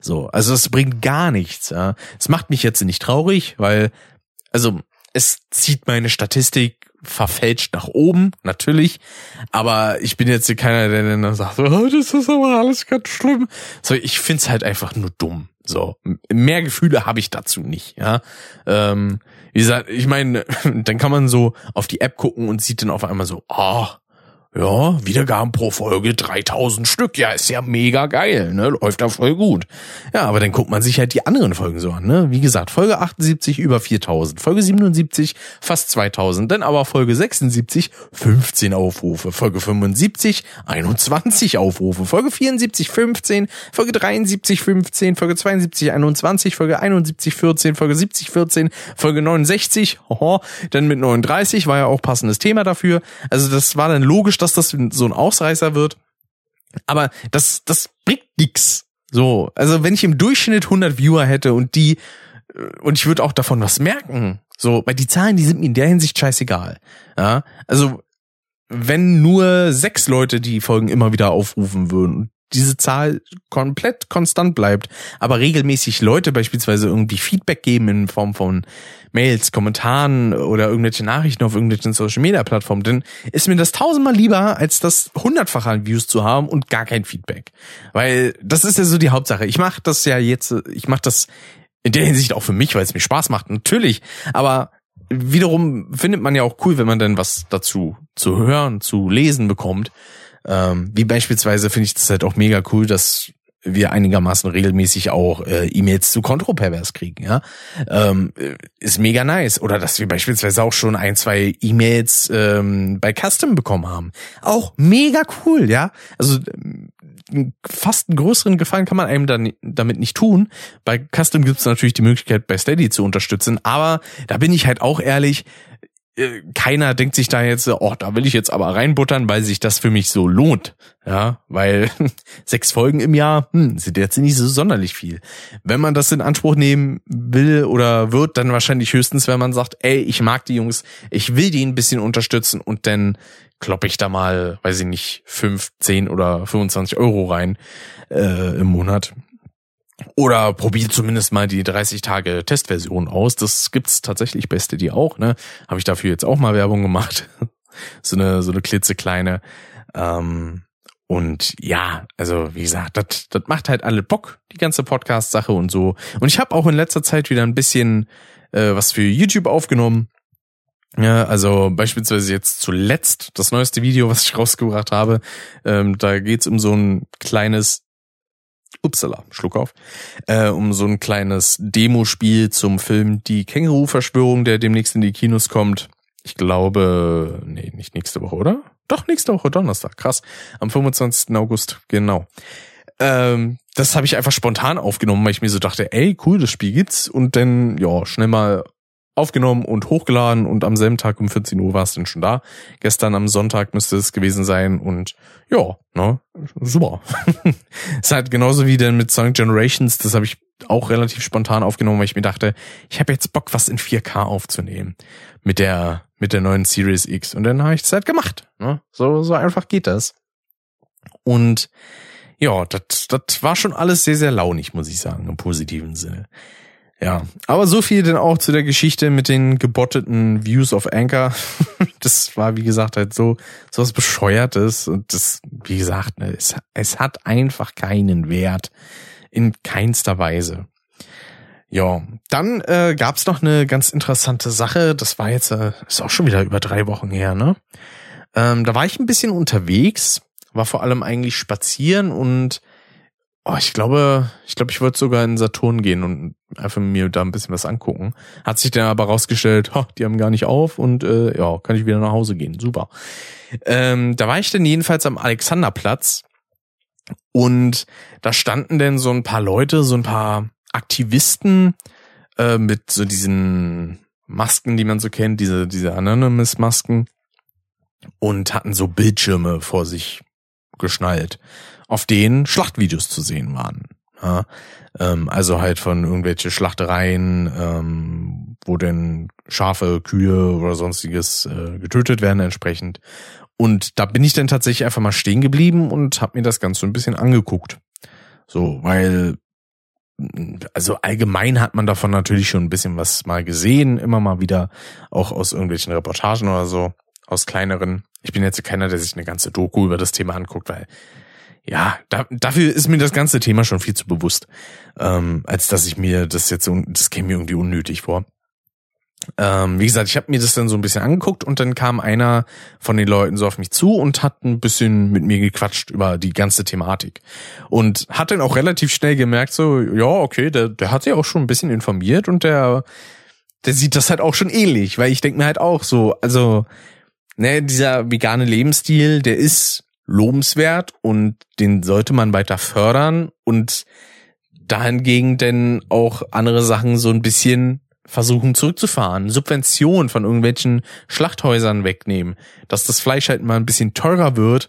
So, also es bringt gar nichts. Ja. Es macht mich jetzt nicht traurig, weil, also es zieht meine Statistik verfälscht nach oben, natürlich. Aber ich bin jetzt keiner, der dann sagt, oh, das ist aber alles ganz schlimm. So, ich find's halt einfach nur dumm. So, mehr Gefühle habe ich dazu nicht, ja. Ähm, wie gesagt, ich meine, dann kann man so auf die App gucken und sieht dann auf einmal so, oh, ja, Wiedergaben pro Folge 3000 Stück. Ja, ist ja mega geil, ne? Läuft da voll gut. Ja, aber dann guckt man sich halt die anderen Folgen so an, ne? Wie gesagt, Folge 78 über 4000, Folge 77 fast 2000, dann aber Folge 76 15 Aufrufe, Folge 75 21 Aufrufe, Folge 74 15, Folge 73 15, Folge 72 21, Folge 71 14, Folge 70 14, Folge 69, hoho, dann mit 39 war ja auch passendes Thema dafür. Also das war dann logisch dass das so ein Ausreißer wird. Aber das, das bringt nix. So, also wenn ich im Durchschnitt 100 Viewer hätte und die, äh, und ich würde auch davon was merken. So, weil die Zahlen, die sind mir in der Hinsicht scheißegal. Ja, also wenn nur sechs Leute die Folgen immer wieder aufrufen würden diese Zahl komplett konstant bleibt, aber regelmäßig Leute beispielsweise irgendwie Feedback geben in Form von Mails, Kommentaren oder irgendwelche Nachrichten auf irgendwelchen Social Media Plattformen, dann ist mir das tausendmal lieber, als das hundertfache an Views zu haben und gar kein Feedback. Weil das ist ja so die Hauptsache. Ich mache das ja jetzt, ich mache das in der Hinsicht auch für mich, weil es mir Spaß macht, natürlich. Aber wiederum findet man ja auch cool, wenn man dann was dazu zu hören, zu lesen bekommt. Ähm, wie beispielsweise finde ich das halt auch mega cool, dass wir einigermaßen regelmäßig auch äh, E-Mails zu Kontropervers kriegen, ja. Ähm, ist mega nice. Oder dass wir beispielsweise auch schon ein, zwei E-Mails ähm, bei Custom bekommen haben. Auch mega cool, ja. Also fast einen größeren Gefallen kann man einem dann damit nicht tun. Bei Custom gibt es natürlich die Möglichkeit, bei Steady zu unterstützen, aber da bin ich halt auch ehrlich, äh, keiner denkt sich da jetzt, oh, da will ich jetzt aber reinbuttern, weil sich das für mich so lohnt. Ja, weil sechs Folgen im Jahr hm, sind jetzt nicht so sonderlich viel. Wenn man das in Anspruch nehmen will oder wird, dann wahrscheinlich höchstens, wenn man sagt, ey, ich mag die Jungs, ich will die ein bisschen unterstützen und dann kloppe ich da mal, weiß ich nicht, fünf, zehn oder 25 Euro rein äh, im Monat. Oder probiert zumindest mal die 30 Tage Testversion aus. Das gibt's tatsächlich bei Steady auch, ne? Habe ich dafür jetzt auch mal Werbung gemacht. so eine so eine klitzekleine. Ähm, und ja, also wie gesagt, das das macht halt alle Bock, die ganze Podcast-Sache und so. Und ich habe auch in letzter Zeit wieder ein bisschen äh, was für YouTube aufgenommen. Ja, also beispielsweise jetzt zuletzt das neueste Video, was ich rausgebracht habe. Ähm, da geht's um so ein kleines Upsala, Schluck auf, äh, um so ein kleines Demospiel zum Film Die Känguru-Verschwörung, der demnächst in die Kinos kommt. Ich glaube, nee, nicht nächste Woche, oder? Doch, nächste Woche Donnerstag, krass. Am 25. August, genau. Ähm, das habe ich einfach spontan aufgenommen, weil ich mir so dachte, ey, cool, das Spiel gibt's. Und dann, ja, schnell mal aufgenommen und hochgeladen und am selben Tag um 14 Uhr war es dann schon da. Gestern am Sonntag müsste es gewesen sein und ja, ne, super. es hat genauso wie denn mit Sonic Generations, das habe ich auch relativ spontan aufgenommen, weil ich mir dachte, ich habe jetzt Bock, was in 4K aufzunehmen mit der mit der neuen Series X und dann habe ich es halt gemacht. Ne? So so einfach geht das. Und ja, das das war schon alles sehr sehr launig, muss ich sagen, im positiven Sinne. Ja, aber so viel denn auch zu der Geschichte mit den gebotteten Views auf Anchor. das war, wie gesagt, halt so, so was Bescheuertes. Und das, wie gesagt, ne, es, es hat einfach keinen Wert. In keinster Weise. Ja, dann äh, gab noch eine ganz interessante Sache. Das war jetzt, äh, ist auch schon wieder über drei Wochen her, ne? Ähm, da war ich ein bisschen unterwegs, war vor allem eigentlich spazieren und Oh, ich glaube, ich glaube, ich wollte sogar in Saturn gehen und einfach mir da ein bisschen was angucken. Hat sich dann aber rausgestellt, ha, die haben gar nicht auf und äh, ja, kann ich wieder nach Hause gehen. Super. Ähm, da war ich dann jedenfalls am Alexanderplatz und da standen denn so ein paar Leute, so ein paar Aktivisten äh, mit so diesen Masken, die man so kennt, diese diese Anonymous-Masken und hatten so Bildschirme vor sich geschnallt auf denen Schlachtvideos zu sehen waren. Ja, ähm, also halt von irgendwelche Schlachtereien, ähm, wo denn Schafe, Kühe oder sonstiges äh, getötet werden entsprechend. Und da bin ich dann tatsächlich einfach mal stehen geblieben und habe mir das Ganze ein bisschen angeguckt. So, weil also allgemein hat man davon natürlich schon ein bisschen was mal gesehen, immer mal wieder, auch aus irgendwelchen Reportagen oder so, aus kleineren. Ich bin jetzt keiner, der sich eine ganze Doku über das Thema anguckt, weil ja, da, dafür ist mir das ganze Thema schon viel zu bewusst, ähm, als dass ich mir das jetzt, das käme mir irgendwie unnötig vor. Ähm, wie gesagt, ich habe mir das dann so ein bisschen angeguckt und dann kam einer von den Leuten so auf mich zu und hat ein bisschen mit mir gequatscht über die ganze Thematik. Und hat dann auch relativ schnell gemerkt, so, ja, okay, der, der hat sich auch schon ein bisschen informiert und der, der sieht das halt auch schon ähnlich, weil ich denke mir halt auch so, also, ne, dieser vegane Lebensstil, der ist lobenswert und den sollte man weiter fördern und dahingegen denn auch andere Sachen so ein bisschen versuchen zurückzufahren, Subventionen von irgendwelchen Schlachthäusern wegnehmen, dass das Fleisch halt mal ein bisschen teurer wird,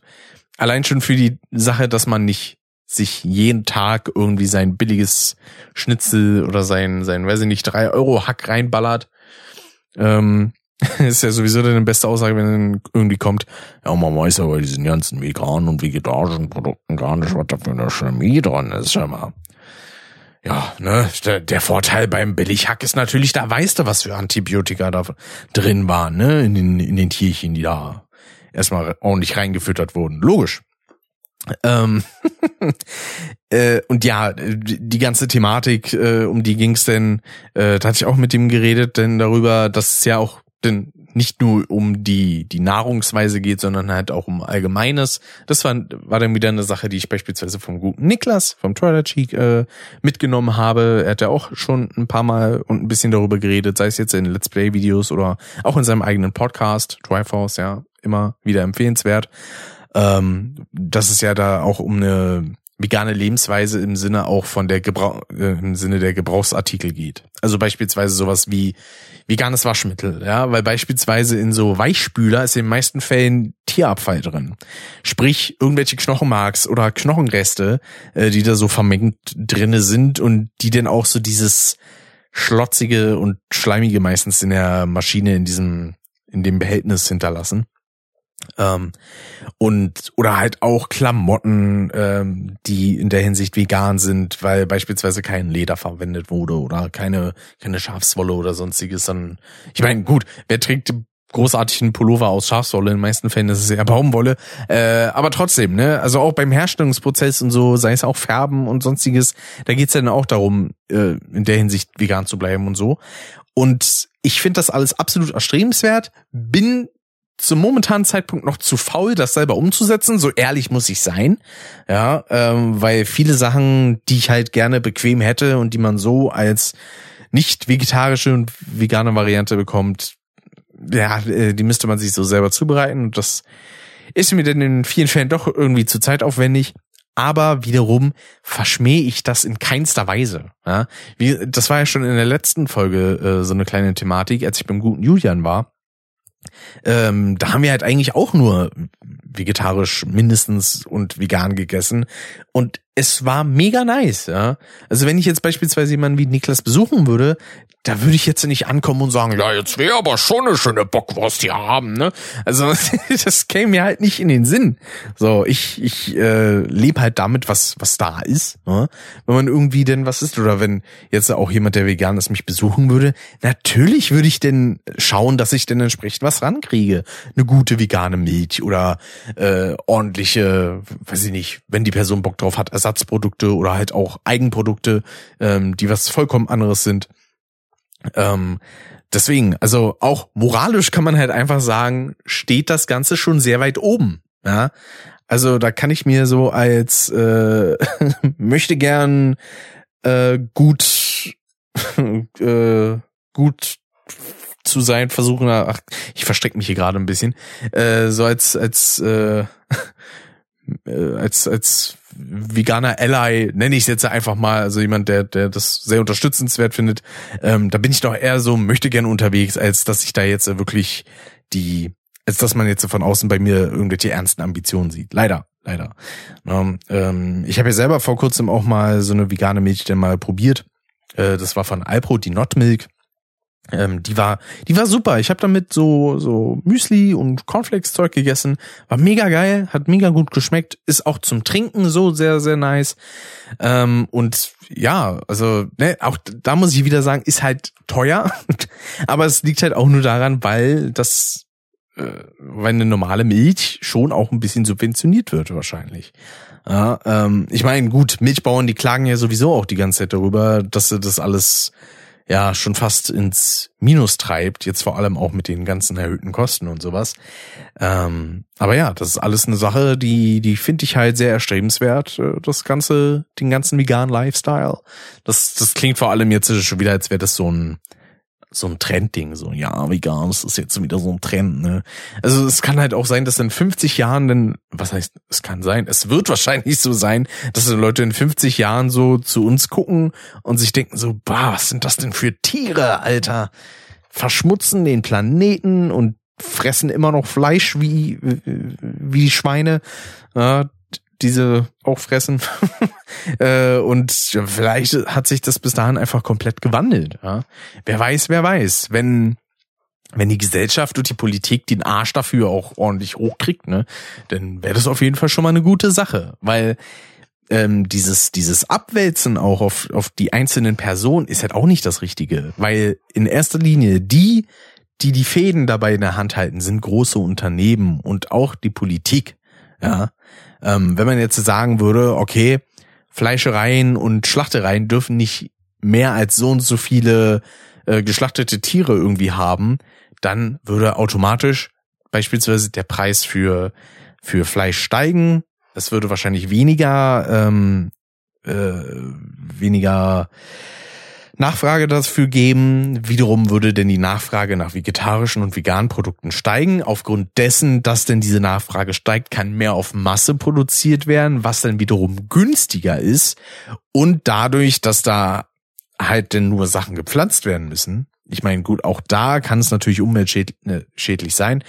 allein schon für die Sache, dass man nicht sich jeden Tag irgendwie sein billiges Schnitzel oder sein, sein, weiß ich nicht, drei Euro Hack reinballert. Ähm, ist ja sowieso deine beste Aussage, wenn dann irgendwie kommt, ja, man weiß ja bei diesen ganzen veganen und vegetarischen Produkten gar nicht, was da für eine Chemie dran ist, schau mal. Ja, ne, der, Vorteil beim Billighack ist natürlich, da weißt du, was für Antibiotika da drin waren, ne, in den, in den Tierchen, die da erstmal ordentlich reingefüttert wurden. Logisch. Ähm, äh, und ja, die ganze Thematik, äh, um die ging's denn, äh, da hatte ich auch mit ihm geredet, denn darüber, dass es ja auch denn nicht nur um die, die Nahrungsweise geht, sondern halt auch um Allgemeines. Das war, war dann wieder eine Sache, die ich beispielsweise vom guten Niklas, vom Twilight Cheek, äh, mitgenommen habe. Er hat ja auch schon ein paar Mal und ein bisschen darüber geredet, sei es jetzt in Let's Play Videos oder auch in seinem eigenen Podcast, Triforce, ja, immer wieder empfehlenswert. Ähm, dass es ja da auch um eine vegane Lebensweise im Sinne auch von der Gebrauch, äh, im Sinne der Gebrauchsartikel geht. Also beispielsweise sowas wie veganes Waschmittel, ja, weil beispielsweise in so Weichspüler ist in den meisten Fällen Tierabfall drin. Sprich, irgendwelche Knochenmarks oder Knochenreste, äh, die da so vermengt drinne sind und die dann auch so dieses schlotzige und schleimige meistens in der Maschine in diesem, in dem Behältnis hinterlassen. Ähm, und oder halt auch Klamotten, ähm, die in der Hinsicht vegan sind, weil beispielsweise kein Leder verwendet wurde oder keine keine Schafswolle oder sonstiges. Dann, ich meine, gut, wer trägt großartigen Pullover aus Schafswolle? In den meisten Fällen ist es eher Baumwolle, äh, aber trotzdem, ne? Also auch beim Herstellungsprozess und so, sei es auch Färben und sonstiges, da geht's ja dann auch darum, äh, in der Hinsicht vegan zu bleiben und so. Und ich finde das alles absolut erstrebenswert. Bin zum momentanen Zeitpunkt noch zu faul, das selber umzusetzen. So ehrlich muss ich sein. Ja, ähm, weil viele Sachen, die ich halt gerne bequem hätte und die man so als nicht vegetarische und vegane Variante bekommt, ja, äh, die müsste man sich so selber zubereiten. Und das ist mir dann in vielen Fällen doch irgendwie zu zeitaufwendig. Aber wiederum verschmähe ich das in keinster Weise. Ja, wie, das war ja schon in der letzten Folge äh, so eine kleine Thematik, als ich beim guten Julian war ähm, da haben wir halt eigentlich auch nur vegetarisch mindestens und vegan gegessen und es war mega nice, ja. Also wenn ich jetzt beispielsweise jemanden wie Niklas besuchen würde, da würde ich jetzt nicht ankommen und sagen, ja, jetzt wäre aber schon eine schöne Bockwurst hier haben, ne? Also das käme mir halt nicht in den Sinn. So, ich ich äh, lebe halt damit, was was da ist, ne? Wenn man irgendwie denn was ist oder wenn jetzt auch jemand, der vegan ist, mich besuchen würde, natürlich würde ich denn schauen, dass ich denn entsprechend was rankriege, eine gute vegane Milch oder äh, ordentliche, weiß ich nicht, wenn die Person Bock drauf hat, Ersatzprodukte oder halt auch Eigenprodukte, ähm, die was vollkommen anderes sind. Ähm, deswegen, also auch moralisch kann man halt einfach sagen, steht das Ganze schon sehr weit oben. Ja, also da kann ich mir so als äh, möchte gern äh, gut äh, gut zu sein versuchen. Ach, ich verstecke mich hier gerade ein bisschen. Äh, so als als äh, äh, als als veganer Ally nenne ich es jetzt einfach mal, also jemand, der der das sehr unterstützenswert findet. Ähm, da bin ich doch eher so möchte gern unterwegs, als dass ich da jetzt wirklich die, als dass man jetzt von außen bei mir irgendwelche ernsten Ambitionen sieht. Leider, leider. Ähm, ich habe ja selber vor kurzem auch mal so eine vegane Milch dann mal probiert. Äh, das war von Alpro, die Not Milk. Ähm, die war, die war super. Ich habe damit so so Müsli und Cornflakes Zeug gegessen. War mega geil, hat mega gut geschmeckt. Ist auch zum Trinken so sehr sehr nice. Ähm, und ja, also ne, auch da muss ich wieder sagen, ist halt teuer. Aber es liegt halt auch nur daran, weil das, äh, weil eine normale Milch schon auch ein bisschen subventioniert wird wahrscheinlich. Ja, ähm, ich meine, gut, Milchbauern, die klagen ja sowieso auch die ganze Zeit darüber, dass sie das alles ja schon fast ins Minus treibt, jetzt vor allem auch mit den ganzen erhöhten Kosten und sowas. Ähm, aber ja, das ist alles eine Sache, die, die finde ich halt sehr erstrebenswert, äh, das ganze, den ganzen veganen Lifestyle. Das, das klingt vor allem jetzt schon wieder, als wäre das so ein, so ein Trendding, so, ja, vegan, das ist jetzt wieder so ein Trend, ne? Also es kann halt auch sein, dass in 50 Jahren denn, was heißt, es kann sein, es wird wahrscheinlich so sein, dass die Leute in 50 Jahren so zu uns gucken und sich denken so, bah, was sind das denn für Tiere, Alter? Verschmutzen den Planeten und fressen immer noch Fleisch wie, wie die Schweine. Ja, diese auch fressen. äh, und vielleicht hat sich das bis dahin einfach komplett gewandelt. Ja? Wer weiß, wer weiß. Wenn wenn die Gesellschaft und die Politik den Arsch dafür auch ordentlich hochkriegt, ne, dann wäre das auf jeden Fall schon mal eine gute Sache, weil ähm, dieses dieses Abwälzen auch auf auf die einzelnen Personen ist halt auch nicht das Richtige, weil in erster Linie die die die Fäden dabei in der Hand halten, sind große Unternehmen und auch die Politik. Ja, ähm, wenn man jetzt sagen würde, okay, Fleischereien und Schlachtereien dürfen nicht mehr als so und so viele äh, geschlachtete Tiere irgendwie haben, dann würde automatisch beispielsweise der Preis für für Fleisch steigen. Es würde wahrscheinlich weniger ähm, äh, weniger Nachfrage dafür geben. Wiederum würde denn die Nachfrage nach vegetarischen und veganen Produkten steigen. Aufgrund dessen, dass denn diese Nachfrage steigt, kann mehr auf Masse produziert werden, was dann wiederum günstiger ist. Und dadurch, dass da halt denn nur Sachen gepflanzt werden müssen. Ich meine, gut, auch da kann es natürlich umweltschädlich sein.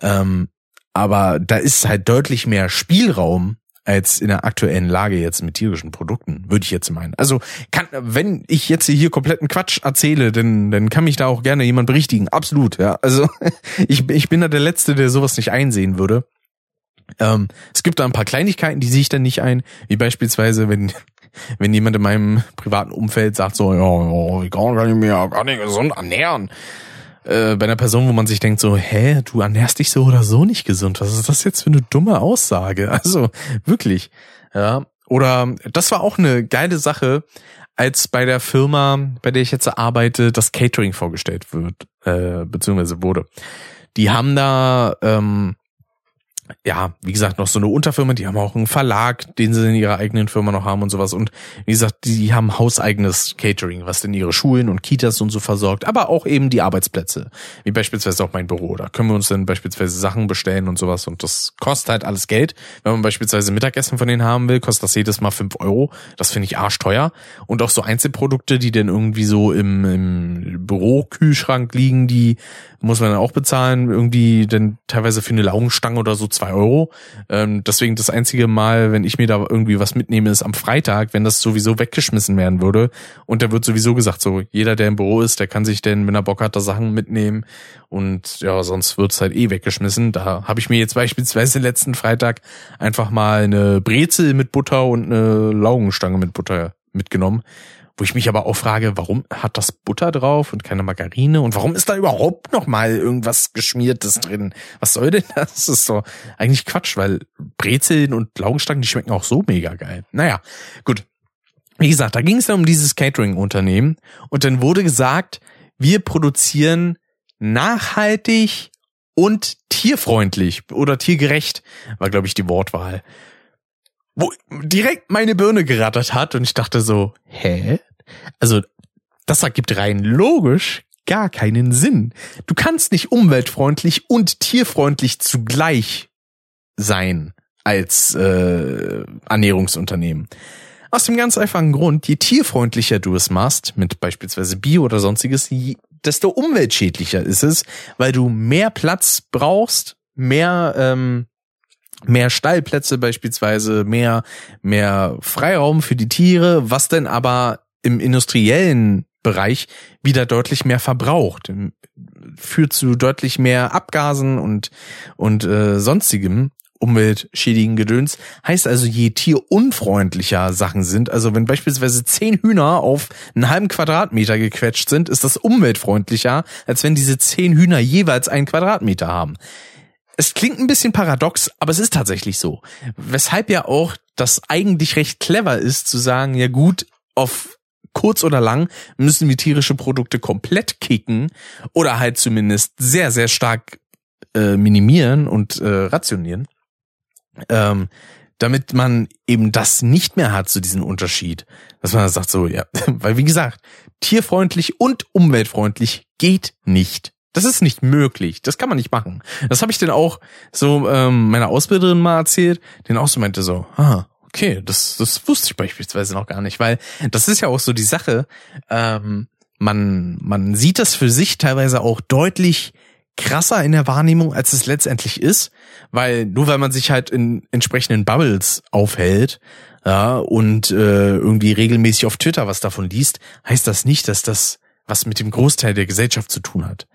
Ähm, aber da ist halt deutlich mehr Spielraum als in der aktuellen Lage jetzt mit tierischen Produkten, würde ich jetzt meinen. Also kann, wenn ich jetzt hier kompletten Quatsch erzähle, dann, dann kann mich da auch gerne jemand berichtigen. Absolut, ja. Also ich, ich bin da der Letzte, der sowas nicht einsehen würde. Ähm, es gibt da ein paar Kleinigkeiten, die sehe ich dann nicht ein, wie beispielsweise, wenn wenn jemand in meinem privaten Umfeld sagt so, ja, ja ich kann ich mir gar nicht gesund ernähren, äh, bei einer Person, wo man sich denkt so, hä, du ernährst dich so oder so nicht gesund. Was ist das jetzt für eine dumme Aussage? Also wirklich, ja. Oder das war auch eine geile Sache, als bei der Firma, bei der ich jetzt arbeite, das Catering vorgestellt wird, äh, beziehungsweise wurde. Die haben da ähm, ja, wie gesagt, noch so eine Unterfirma, die haben auch einen Verlag, den sie in ihrer eigenen Firma noch haben und sowas. Und wie gesagt, die haben hauseigenes Catering, was denn ihre Schulen und Kitas und so versorgt, aber auch eben die Arbeitsplätze, wie beispielsweise auch mein Büro. Da können wir uns dann beispielsweise Sachen bestellen und sowas. Und das kostet halt alles Geld. Wenn man beispielsweise Mittagessen von denen haben will, kostet das jedes Mal fünf Euro. Das finde ich arschteuer. Und auch so Einzelprodukte, die dann irgendwie so im, im Bürokühlschrank liegen, die muss man dann auch bezahlen, irgendwie dann teilweise für eine Laugenstange oder so zwei Euro. Ähm, deswegen das einzige Mal, wenn ich mir da irgendwie was mitnehme, ist am Freitag, wenn das sowieso weggeschmissen werden würde. Und da wird sowieso gesagt, so jeder, der im Büro ist, der kann sich denn, wenn er Bock hat, da Sachen mitnehmen. Und ja, sonst wird's halt eh weggeschmissen. Da habe ich mir jetzt beispielsweise letzten Freitag einfach mal eine Brezel mit Butter und eine Laugenstange mit Butter mitgenommen wo ich mich aber auch frage, warum hat das Butter drauf und keine Margarine und warum ist da überhaupt noch mal irgendwas geschmiertes drin? Was soll denn das? Das ist so eigentlich Quatsch, weil Brezeln und Laugenstangen, die schmecken auch so mega geil. Naja, gut. Wie gesagt, da ging es dann um dieses Catering-Unternehmen und dann wurde gesagt, wir produzieren nachhaltig und tierfreundlich oder tiergerecht, war glaube ich die Wortwahl wo direkt meine Birne gerattert hat und ich dachte so, hä? Also, das ergibt rein logisch gar keinen Sinn. Du kannst nicht umweltfreundlich und tierfreundlich zugleich sein als äh, Ernährungsunternehmen. Aus dem ganz einfachen Grund, je tierfreundlicher du es machst, mit beispielsweise Bio oder sonstiges, desto umweltschädlicher ist es, weil du mehr Platz brauchst, mehr ähm, mehr Stallplätze beispielsweise, mehr, mehr Freiraum für die Tiere, was denn aber im industriellen Bereich wieder deutlich mehr verbraucht, führt zu deutlich mehr Abgasen und, und äh, sonstigem umweltschädigen Gedöns. Heißt also, je tierunfreundlicher Sachen sind, also wenn beispielsweise zehn Hühner auf einen halben Quadratmeter gequetscht sind, ist das umweltfreundlicher, als wenn diese zehn Hühner jeweils einen Quadratmeter haben. Es klingt ein bisschen paradox, aber es ist tatsächlich so. Weshalb ja auch das eigentlich recht clever ist, zu sagen, ja gut, auf kurz oder lang müssen wir tierische Produkte komplett kicken oder halt zumindest sehr, sehr stark äh, minimieren und äh, rationieren. Ähm, damit man eben das nicht mehr hat, zu so diesen Unterschied. Dass man sagt so, ja, weil wie gesagt, tierfreundlich und umweltfreundlich geht nicht. Das ist nicht möglich. Das kann man nicht machen. Das habe ich denn auch so ähm, meiner Ausbilderin mal erzählt, den auch so meinte so, ah, okay, das, das wusste ich beispielsweise noch gar nicht, weil das ist ja auch so die Sache, ähm, man, man sieht das für sich teilweise auch deutlich krasser in der Wahrnehmung, als es letztendlich ist, weil nur weil man sich halt in entsprechenden Bubbles aufhält, ja, und äh, irgendwie regelmäßig auf Twitter was davon liest, heißt das nicht, dass das was mit dem Großteil der Gesellschaft zu tun hat.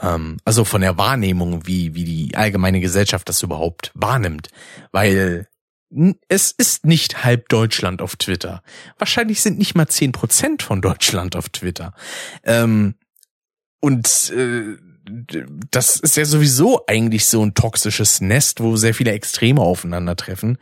Ähm, also von der Wahrnehmung, wie, wie die allgemeine Gesellschaft das überhaupt wahrnimmt. Weil es ist nicht halb Deutschland auf Twitter. Wahrscheinlich sind nicht mal zehn Prozent von Deutschland auf Twitter. Ähm, und äh, das ist ja sowieso eigentlich so ein toxisches Nest, wo sehr viele Extreme aufeinandertreffen.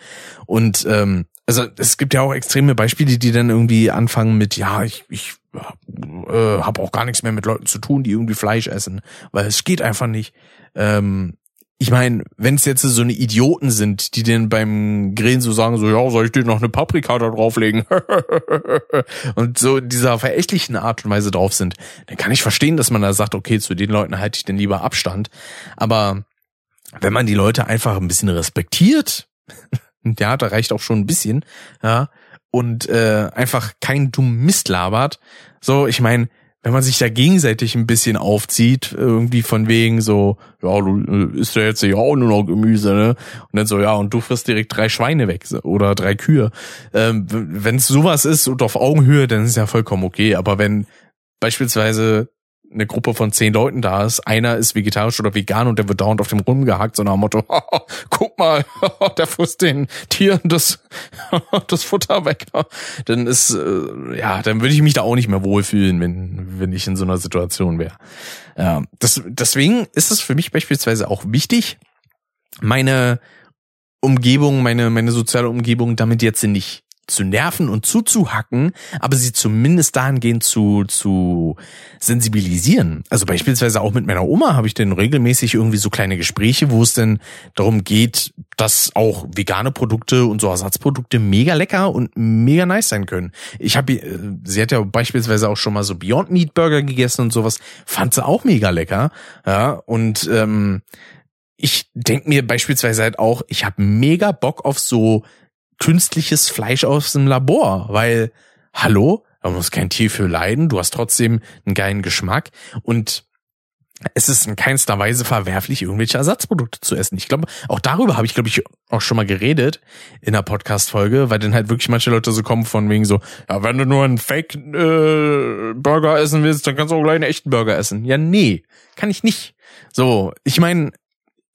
Und ähm, also es gibt ja auch extreme Beispiele, die dann irgendwie anfangen mit, ja, ich, ich äh, habe auch gar nichts mehr mit Leuten zu tun, die irgendwie Fleisch essen, weil es geht einfach nicht. Ähm, ich meine, wenn es jetzt so eine Idioten sind, die denn beim Grillen so sagen, so, ja, soll ich dir noch eine Paprika da drauflegen? und so dieser verächtlichen Art und Weise drauf sind, dann kann ich verstehen, dass man da sagt, okay, zu den Leuten halte ich denn lieber Abstand. Aber wenn man die Leute einfach ein bisschen respektiert, ja, da reicht auch schon ein bisschen, ja, und äh, einfach kein dummen Mist labert, so, ich meine, wenn man sich da gegenseitig ein bisschen aufzieht, irgendwie von wegen so, ja, du äh, isst ja jetzt ja auch nur noch Gemüse, ne? Und dann so, ja, und du frisst direkt drei Schweine weg oder drei Kühe. Ähm, wenn es sowas ist und auf Augenhöhe, dann ist ja vollkommen okay. Aber wenn beispielsweise eine Gruppe von zehn Leuten da ist, einer ist vegetarisch oder vegan und der wird dauernd auf dem rumgehackt, so nach dem Motto, guck mal, der frisst den Tieren das, das Futter weg. Dann ist, äh, ja, dann würde ich mich da auch nicht mehr wohlfühlen, wenn, wenn ich in so einer Situation wäre. Ja, das, deswegen ist es für mich beispielsweise auch wichtig, meine Umgebung, meine, meine soziale Umgebung damit jetzt nicht zu nerven und zuzuhacken, aber sie zumindest dahingehend zu, zu sensibilisieren. Also beispielsweise auch mit meiner Oma habe ich denn regelmäßig irgendwie so kleine Gespräche, wo es denn darum geht, dass auch vegane Produkte und so Ersatzprodukte mega lecker und mega nice sein können. Ich habe, äh, sie hat ja beispielsweise auch schon mal so Beyond Meat Burger gegessen und sowas, fand sie auch mega lecker. Ja, und ähm, ich denk mir beispielsweise halt auch, ich habe mega Bock auf so künstliches Fleisch aus dem Labor, weil, hallo, da muss kein Tier für leiden, du hast trotzdem einen geilen Geschmack und es ist in keinster Weise verwerflich, irgendwelche Ersatzprodukte zu essen. Ich glaube, auch darüber habe ich, glaube ich, auch schon mal geredet in einer Podcast-Folge, weil dann halt wirklich manche Leute so kommen von wegen so, ja, wenn du nur einen Fake-Burger äh, essen willst, dann kannst du auch gleich einen echten Burger essen. Ja, nee, kann ich nicht. So, ich meine,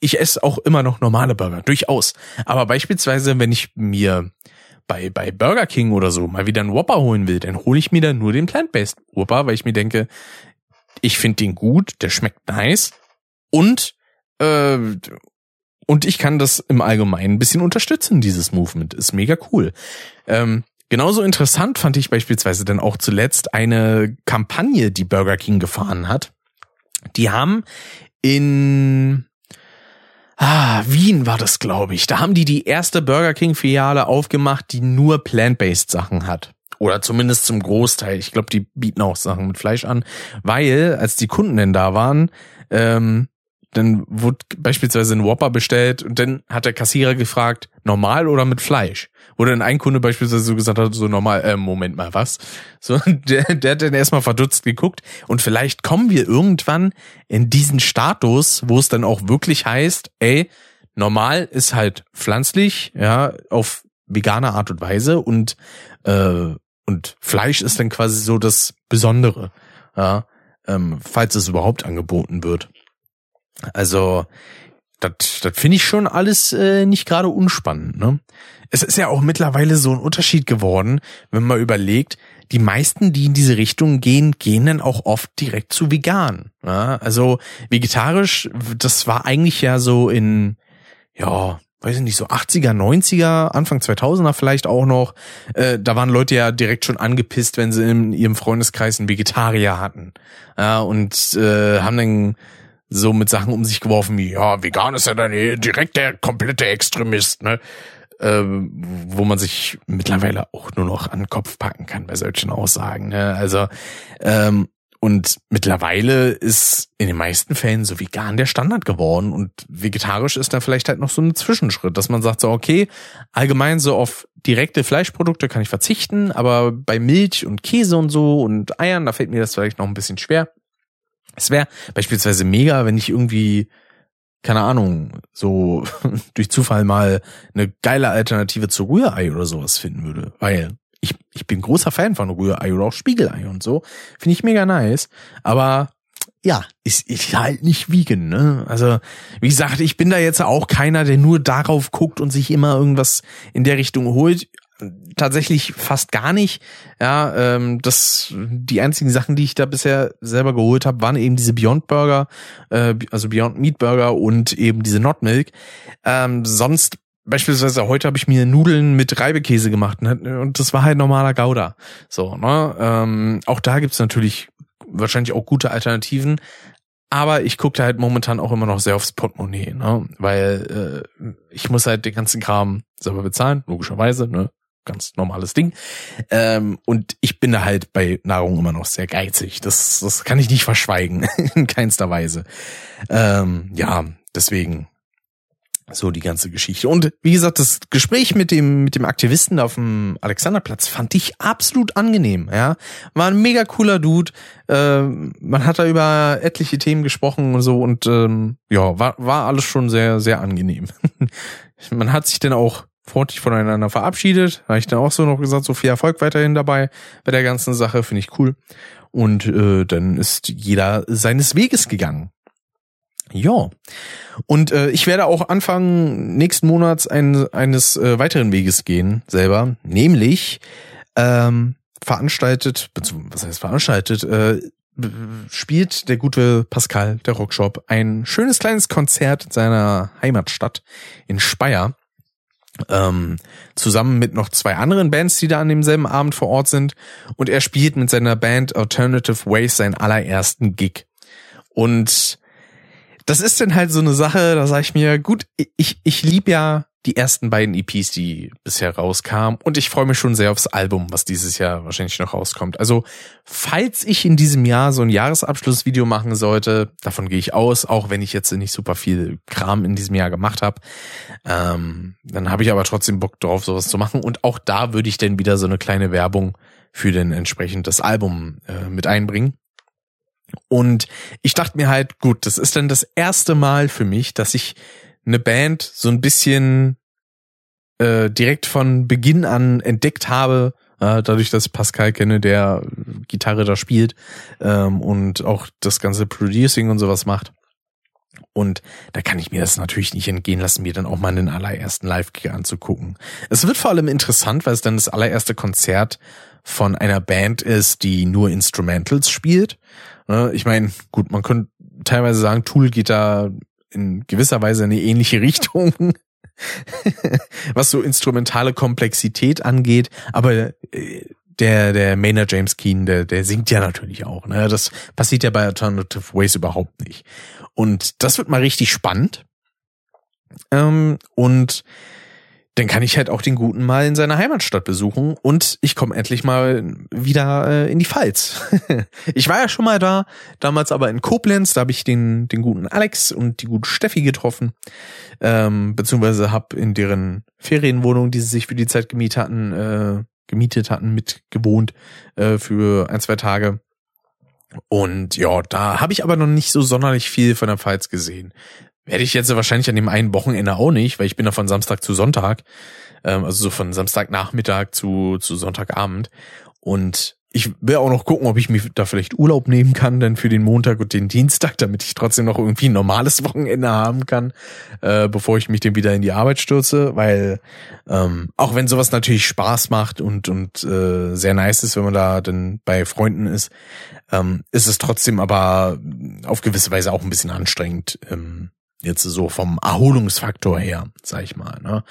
ich esse auch immer noch normale Burger, durchaus. Aber beispielsweise, wenn ich mir bei, bei Burger King oder so mal wieder einen Whopper holen will, dann hole ich mir dann nur den Plant-Based Whopper, weil ich mir denke, ich finde den gut, der schmeckt nice und äh, und ich kann das im Allgemeinen ein bisschen unterstützen, dieses Movement. Ist mega cool. Ähm, genauso interessant fand ich beispielsweise dann auch zuletzt eine Kampagne, die Burger King gefahren hat. Die haben in Ah, Wien war das, glaube ich. Da haben die die erste Burger King Filiale aufgemacht, die nur plant-based Sachen hat. Oder zumindest zum Großteil. Ich glaube, die bieten auch Sachen mit Fleisch an, weil als die Kunden denn da waren, ähm, dann wurde beispielsweise ein Whopper bestellt und dann hat der Kassierer gefragt, normal oder mit Fleisch? Dann ein Kunde beispielsweise so gesagt hat, so normal, äh, Moment mal, was? So, der, der hat dann erstmal verdutzt geguckt und vielleicht kommen wir irgendwann in diesen Status, wo es dann auch wirklich heißt, ey, normal ist halt pflanzlich, ja, auf vegane Art und Weise und, äh, und Fleisch ist dann quasi so das Besondere, ja, ähm, falls es überhaupt angeboten wird. Also, das, das finde ich schon alles äh, nicht gerade unspannend. Ne? Es ist ja auch mittlerweile so ein Unterschied geworden, wenn man überlegt, die meisten, die in diese Richtung gehen, gehen dann auch oft direkt zu vegan. Ja? Also vegetarisch, das war eigentlich ja so in, ja, weiß ich nicht, so 80er, 90er, Anfang 2000er vielleicht auch noch. Äh, da waren Leute ja direkt schon angepisst, wenn sie in ihrem Freundeskreis einen Vegetarier hatten. Ja, und äh, haben dann so mit Sachen um sich geworfen wie, ja, vegan ist ja dann direkt der komplette Extremist, ne? Äh, wo man sich mittlerweile auch nur noch an den Kopf packen kann bei solchen Aussagen. Ne? Also ähm, und mittlerweile ist in den meisten Fällen so vegan der Standard geworden und vegetarisch ist da vielleicht halt noch so ein Zwischenschritt, dass man sagt so, okay, allgemein so auf direkte Fleischprodukte kann ich verzichten, aber bei Milch und Käse und so und Eiern, da fällt mir das vielleicht noch ein bisschen schwer. Es wäre beispielsweise mega, wenn ich irgendwie, keine Ahnung, so durch Zufall mal eine geile Alternative zu Rührei oder sowas finden würde. Weil ich, ich bin großer Fan von Rührei oder auch Spiegelei und so. Finde ich mega nice. Aber ja, ist, ist halt nicht wiegen, ne? Also, wie gesagt, ich bin da jetzt auch keiner, der nur darauf guckt und sich immer irgendwas in der Richtung holt tatsächlich fast gar nicht. Ja, ähm, das die einzigen Sachen, die ich da bisher selber geholt habe, waren eben diese Beyond Burger, äh, also Beyond Meat Burger und eben diese Not Milk. Ähm, sonst beispielsweise heute habe ich mir Nudeln mit Reibekäse gemacht ne? und das war halt normaler Gouda. So, ne? Ähm, auch da gibt's natürlich wahrscheinlich auch gute Alternativen. aber ich gucke halt momentan auch immer noch sehr aufs Portemonnaie, ne? weil äh, ich muss halt den ganzen Kram selber bezahlen, logischerweise, ne? Ganz normales Ding. Ähm, und ich bin da halt bei Nahrung immer noch sehr geizig. Das, das kann ich nicht verschweigen, in keinster Weise. Ähm, ja, deswegen so die ganze Geschichte. Und wie gesagt, das Gespräch mit dem, mit dem Aktivisten auf dem Alexanderplatz fand ich absolut angenehm, ja. War ein mega cooler Dude. Äh, man hat da über etliche Themen gesprochen und so und ähm, ja, war, war alles schon sehr, sehr angenehm. man hat sich dann auch freundlich voneinander verabschiedet. Habe ich dann auch so noch gesagt, so viel Erfolg weiterhin dabei bei der ganzen Sache, finde ich cool. Und äh, dann ist jeder seines Weges gegangen. Ja. Und äh, ich werde auch Anfang nächsten Monats ein, eines äh, weiteren Weges gehen, selber. Nämlich ähm, veranstaltet, was heißt veranstaltet, äh, spielt der gute Pascal, der Rockshop, ein schönes kleines Konzert in seiner Heimatstadt in Speyer ähm, zusammen mit noch zwei anderen Bands, die da an demselben Abend vor Ort sind. Und er spielt mit seiner Band Alternative Ways seinen allerersten Gig. Und das ist dann halt so eine Sache, da sage ich mir, gut, ich, ich liebe ja die ersten beiden EPs, die bisher rauskamen. Und ich freue mich schon sehr aufs Album, was dieses Jahr wahrscheinlich noch rauskommt. Also, falls ich in diesem Jahr so ein Jahresabschlussvideo machen sollte, davon gehe ich aus, auch wenn ich jetzt nicht super viel Kram in diesem Jahr gemacht habe, ähm, dann habe ich aber trotzdem Bock drauf, sowas zu machen. Und auch da würde ich dann wieder so eine kleine Werbung für den entsprechend das Album äh, mit einbringen. Und ich dachte mir halt, gut, das ist dann das erste Mal für mich, dass ich eine Band so ein bisschen äh, direkt von Beginn an entdeckt habe, äh, dadurch, dass ich Pascal kenne, der Gitarre da spielt ähm, und auch das ganze Producing und sowas macht. Und da kann ich mir das natürlich nicht entgehen lassen, mir dann auch mal den allerersten Live-Gig anzugucken. Es wird vor allem interessant, weil es dann das allererste Konzert von einer Band ist, die nur Instrumentals spielt. Ne, ich meine, gut, man könnte teilweise sagen, Tool geht da in gewisser Weise eine ähnliche Richtung, was so instrumentale Komplexität angeht, aber äh, der, der Maynard James Keen, der, der singt ja natürlich auch. Ne? Das passiert ja bei Alternative Ways überhaupt nicht. Und das wird mal richtig spannend. Ähm, und dann kann ich halt auch den Guten mal in seiner Heimatstadt besuchen und ich komme endlich mal wieder äh, in die Pfalz. ich war ja schon mal da, damals aber in Koblenz, da habe ich den, den guten Alex und die gute Steffi getroffen, ähm, beziehungsweise habe in deren Ferienwohnung, die sie sich für die Zeit gemietet hatten, äh, gemietet hatten, mit gewohnt äh, für ein, zwei Tage. Und ja, da habe ich aber noch nicht so sonderlich viel von der Pfalz gesehen. Werde ich jetzt wahrscheinlich an dem einen Wochenende auch nicht, weil ich bin da von Samstag zu Sonntag, ähm, also so von Samstagnachmittag zu, zu Sonntagabend. Und ich will auch noch gucken, ob ich mir da vielleicht Urlaub nehmen kann, dann für den Montag und den Dienstag, damit ich trotzdem noch irgendwie ein normales Wochenende haben kann, äh, bevor ich mich dann wieder in die Arbeit stürze, weil ähm, auch wenn sowas natürlich Spaß macht und und äh, sehr nice ist, wenn man da dann bei Freunden ist, ähm, ist es trotzdem aber auf gewisse Weise auch ein bisschen anstrengend, ähm, Jetzt so vom Erholungsfaktor her, sag ich mal. Ne?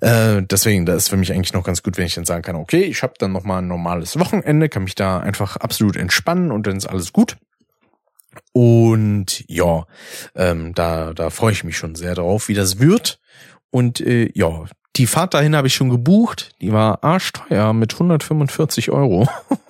Äh, deswegen, da ist für mich eigentlich noch ganz gut, wenn ich dann sagen kann, okay, ich habe dann nochmal ein normales Wochenende, kann mich da einfach absolut entspannen und dann ist alles gut. Und ja, ähm, da, da freue ich mich schon sehr drauf, wie das wird. Und äh, ja, die Fahrt dahin habe ich schon gebucht. Die war arschteuer mit 145 Euro.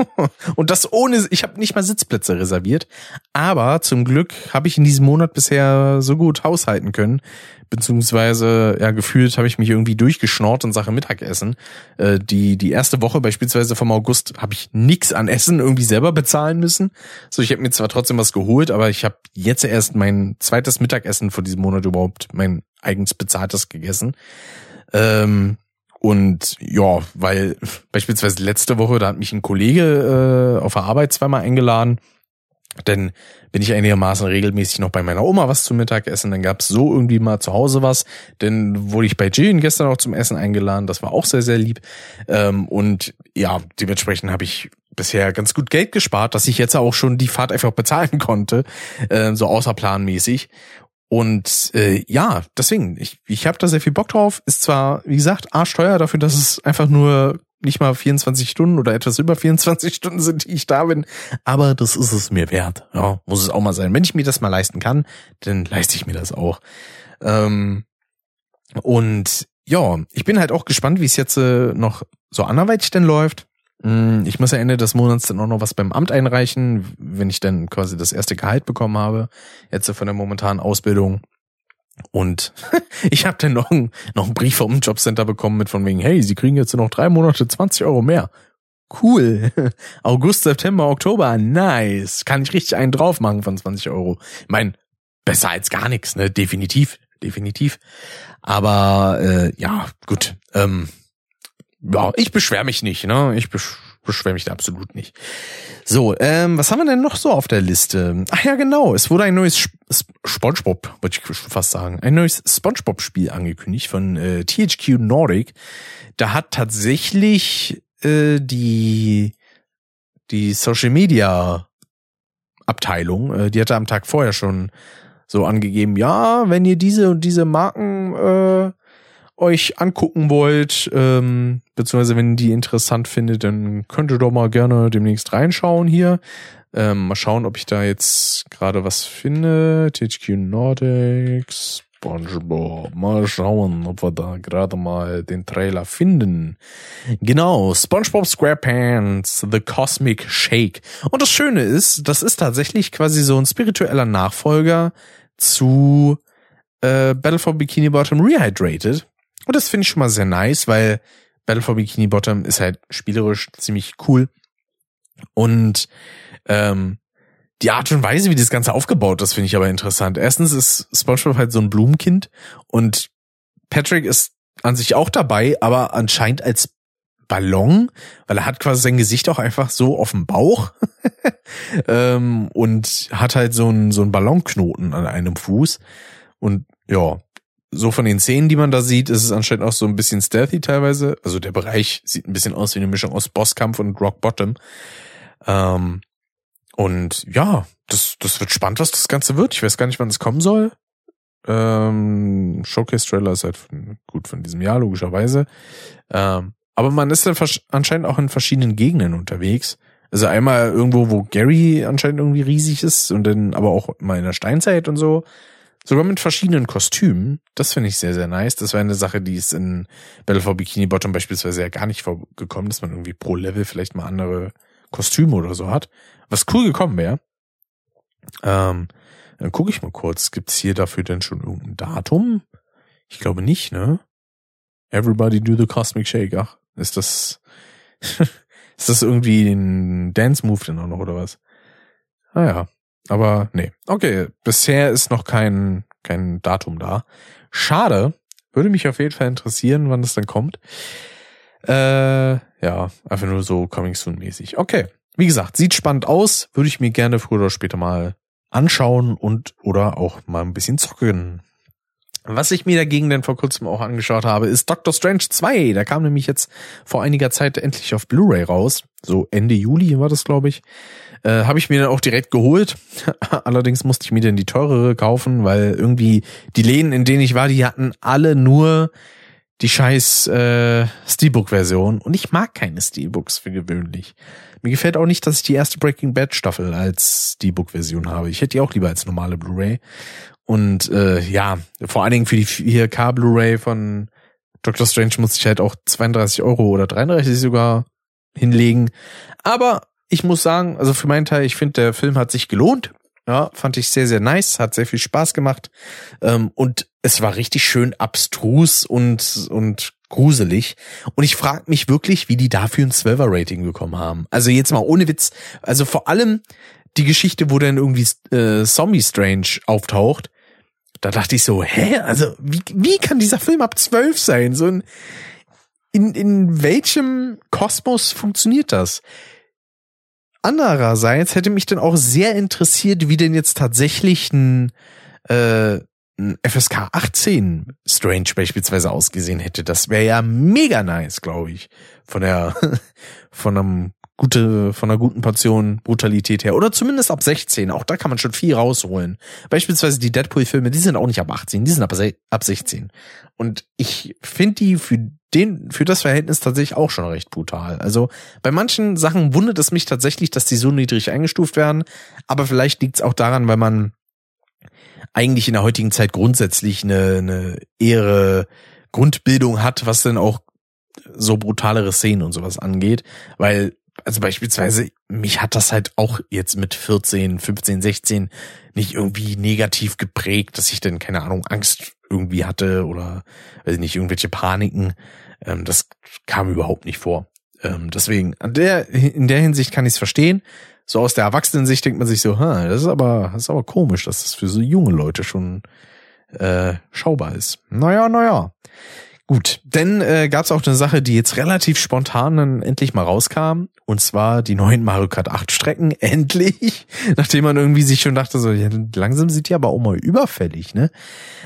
und das ohne, ich habe nicht mal Sitzplätze reserviert. Aber zum Glück habe ich in diesem Monat bisher so gut haushalten können. Beziehungsweise, ja, gefühlt habe ich mich irgendwie durchgeschnort in Sache Mittagessen. Äh, die, die erste Woche beispielsweise vom August habe ich nix an Essen irgendwie selber bezahlen müssen. So, ich habe mir zwar trotzdem was geholt, aber ich habe jetzt erst mein zweites Mittagessen vor diesem Monat überhaupt mein eigens bezahltes gegessen. Ähm, und ja, weil beispielsweise letzte Woche, da hat mich ein Kollege äh, auf der Arbeit zweimal eingeladen. Denn bin ich einigermaßen regelmäßig noch bei meiner Oma was zum Mittagessen. Dann gab's so irgendwie mal zu Hause was. Dann wurde ich bei Jillian gestern auch zum Essen eingeladen. Das war auch sehr, sehr lieb. Ähm, und ja, dementsprechend habe ich bisher ganz gut Geld gespart, dass ich jetzt auch schon die Fahrt einfach bezahlen konnte, äh, so außerplanmäßig. Und äh, ja, deswegen, ich, ich habe da sehr viel Bock drauf. Ist zwar, wie gesagt, arschteuer dafür, dass es einfach nur nicht mal 24 Stunden oder etwas über 24 Stunden sind, die ich da bin. Aber das ist es mir wert. Ja, muss es auch mal sein. Wenn ich mir das mal leisten kann, dann leiste ich mir das auch. Ähm, und ja, ich bin halt auch gespannt, wie es jetzt äh, noch so anderweitig denn läuft. Mm, ich muss ja Ende des Monats dann auch noch was beim Amt einreichen, wenn ich dann quasi das erste Gehalt bekommen habe, jetzt von der momentanen Ausbildung. Und ich habe dann noch, ein, noch einen Brief vom Jobcenter bekommen mit von wegen, hey, Sie kriegen jetzt noch drei Monate 20 Euro mehr. Cool. August, September, Oktober, nice. Kann ich richtig einen drauf machen von 20 Euro. Ich mein, besser als gar nichts, ne? Definitiv, definitiv. Aber äh, ja, gut. Ähm, ja, ich beschwere mich nicht, ne? Ich besch beschwere mich da absolut nicht. So, ähm, was haben wir denn noch so auf der Liste? Ach ja, genau. Es wurde ein neues Sp SpongeBob, wollte ich fast sagen, ein neues SpongeBob-Spiel angekündigt von äh, THQ Nordic. Da hat tatsächlich äh, die die Social Media Abteilung, äh, die hatte am Tag vorher schon so angegeben, ja, wenn ihr diese und diese Marken äh, euch angucken wollt, ähm, beziehungsweise wenn ihr die interessant findet, dann könnt ihr doch mal gerne demnächst reinschauen hier. Ähm, mal schauen, ob ich da jetzt gerade was finde. THQ Nordics, SpongeBob. Mal schauen, ob wir da gerade mal den Trailer finden. Genau, SpongeBob SquarePants, The Cosmic Shake. Und das Schöne ist, das ist tatsächlich quasi so ein spiritueller Nachfolger zu äh, Battle for Bikini Bottom Rehydrated. Und das finde ich schon mal sehr nice, weil Battle for Bikini Bottom ist halt spielerisch ziemlich cool. Und ähm, die Art und Weise, wie das Ganze aufgebaut ist, finde ich aber interessant. Erstens ist SpongeBob halt so ein Blumenkind und Patrick ist an sich auch dabei, aber anscheinend als Ballon, weil er hat quasi sein Gesicht auch einfach so auf dem Bauch ähm, und hat halt so einen so einen Ballonknoten an einem Fuß und ja, so von den Szenen, die man da sieht, ist es anscheinend auch so ein bisschen stealthy teilweise. Also der Bereich sieht ein bisschen aus wie eine Mischung aus Bosskampf und Rock Bottom. Ähm, und ja, das, das wird spannend, was das Ganze wird. Ich weiß gar nicht, wann es kommen soll. Ähm, Showcase-Trailer ist halt von, gut von diesem Jahr, logischerweise. Ähm, aber man ist dann anscheinend auch in verschiedenen Gegenden unterwegs. Also einmal irgendwo, wo Gary anscheinend irgendwie riesig ist und dann aber auch mal in der Steinzeit und so. Sogar mit verschiedenen Kostümen. Das finde ich sehr, sehr nice. Das wäre eine Sache, die ist in Battle for Bikini Bottom beispielsweise ja gar nicht vorgekommen, dass man irgendwie pro Level vielleicht mal andere Kostüme oder so hat. Was cool gekommen wäre. Ähm, dann gucke ich mal kurz. Gibt's hier dafür denn schon irgendein Datum? Ich glaube nicht, ne? Everybody do the Cosmic Shake. Ach, ist das, ist das irgendwie ein Dance-Move denn auch noch oder was? Ah ja, aber nee. Okay, bisher ist noch kein, kein Datum da. Schade. Würde mich auf jeden Fall interessieren, wann das dann kommt. Äh, ja, einfach nur so Coming Soon mäßig. Okay. Wie gesagt, sieht spannend aus. Würde ich mir gerne früher oder später mal anschauen und oder auch mal ein bisschen zocken. Was ich mir dagegen denn vor kurzem auch angeschaut habe, ist Doctor Strange 2. Da kam nämlich jetzt vor einiger Zeit endlich auf Blu-ray raus. So Ende Juli war das, glaube ich. Äh, habe ich mir dann auch direkt geholt. Allerdings musste ich mir dann die teurere kaufen, weil irgendwie die Läden, in denen ich war, die hatten alle nur die scheiß äh, Steelbook-Version. Und ich mag keine Steelbooks für gewöhnlich. Mir gefällt auch nicht, dass ich die erste Breaking Bad Staffel als Steelbook-Version habe. Ich hätte die auch lieber als normale Blu-ray. Und äh, ja, vor allen Dingen für die 4K Blu-ray von Doctor Strange muss ich halt auch 32 Euro oder 33 sogar hinlegen. Aber ich muss sagen, also für meinen Teil, ich finde, der Film hat sich gelohnt. Ja, fand ich sehr, sehr nice, hat sehr viel Spaß gemacht. Ähm, und es war richtig schön abstrus und, und gruselig. Und ich frage mich wirklich, wie die dafür ein 12er Rating bekommen haben. Also jetzt mal ohne Witz. Also vor allem die Geschichte, wo dann irgendwie äh, Zombie Strange auftaucht da dachte ich so, hä? Also, wie, wie kann dieser Film ab zwölf sein? So ein, in, in welchem Kosmos funktioniert das? Andererseits hätte mich dann auch sehr interessiert, wie denn jetzt tatsächlich ein, äh, ein FSK 18 Strange beispielsweise ausgesehen hätte. Das wäre ja mega nice, glaube ich. Von der, von einem gute, von einer guten Portion Brutalität her. Oder zumindest ab 16. Auch da kann man schon viel rausholen. Beispielsweise die Deadpool-Filme, die sind auch nicht ab 18, die sind ab, ab 16. Und ich finde die für den, für das Verhältnis tatsächlich auch schon recht brutal. Also bei manchen Sachen wundert es mich tatsächlich, dass die so niedrig eingestuft werden. Aber vielleicht liegt es auch daran, weil man eigentlich in der heutigen Zeit grundsätzlich eine, eine ehre Grundbildung hat, was denn auch so brutalere Szenen und sowas angeht, weil also beispielsweise mich hat das halt auch jetzt mit 14, 15, 16 nicht irgendwie negativ geprägt, dass ich denn keine Ahnung Angst irgendwie hatte oder weiß ich nicht irgendwelche Paniken. Ähm, das kam überhaupt nicht vor. Ähm, deswegen an der in der Hinsicht kann ich es verstehen. So aus der Erwachsenensicht denkt man sich so, ha, das ist aber das ist aber komisch, dass das für so junge Leute schon äh, schaubar ist. Naja, naja. Gut, denn äh, gab es auch eine Sache, die jetzt relativ spontan dann endlich mal rauskam, und zwar die neuen Mario Kart 8 Strecken, endlich, nachdem man irgendwie sich schon dachte, so ja, langsam sind die aber auch mal überfällig, ne?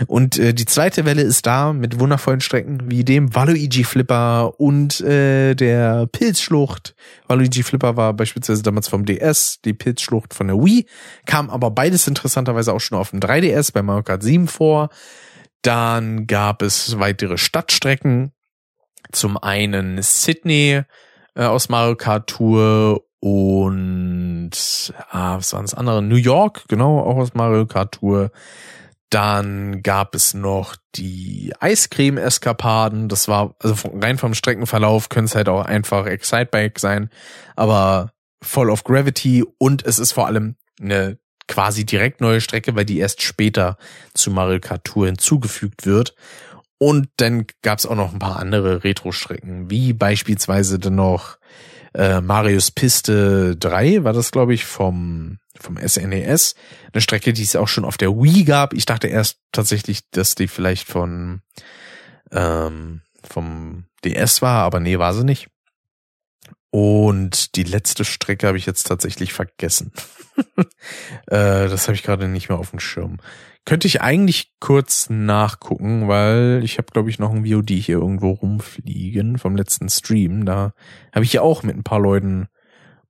Und äh, die zweite Welle ist da mit wundervollen Strecken wie dem Waluigi Flipper und äh, der Pilzschlucht. Waluigi Flipper war beispielsweise damals vom DS, die Pilzschlucht von der Wii, kam aber beides interessanterweise auch schon auf dem 3DS bei Mario Kart 7 vor. Dann gab es weitere Stadtstrecken. Zum einen Sydney äh, aus Mario Kart Tour und ah, was waren das andere? New York, genau, auch aus Mario Kart Tour. Dann gab es noch die Eiscreme-Eskapaden. Das war, also rein vom Streckenverlauf können es halt auch einfach Excitebike sein, aber Fall of Gravity und es ist vor allem eine quasi direkt neue Strecke, weil die erst später zu Mario Kart Tour hinzugefügt wird. Und dann gab's auch noch ein paar andere Retro-Strecken, wie beispielsweise dann noch äh, Marius Piste 3, war das glaube ich vom vom SNES, e eine Strecke, die es auch schon auf der Wii gab. Ich dachte erst tatsächlich, dass die vielleicht von ähm, vom DS war, aber nee, war sie nicht. Und die letzte Strecke habe ich jetzt tatsächlich vergessen. äh, das habe ich gerade nicht mehr auf dem Schirm. Könnte ich eigentlich kurz nachgucken, weil ich habe, glaube ich, noch ein VOD hier irgendwo rumfliegen vom letzten Stream. Da habe ich ja auch mit ein paar Leuten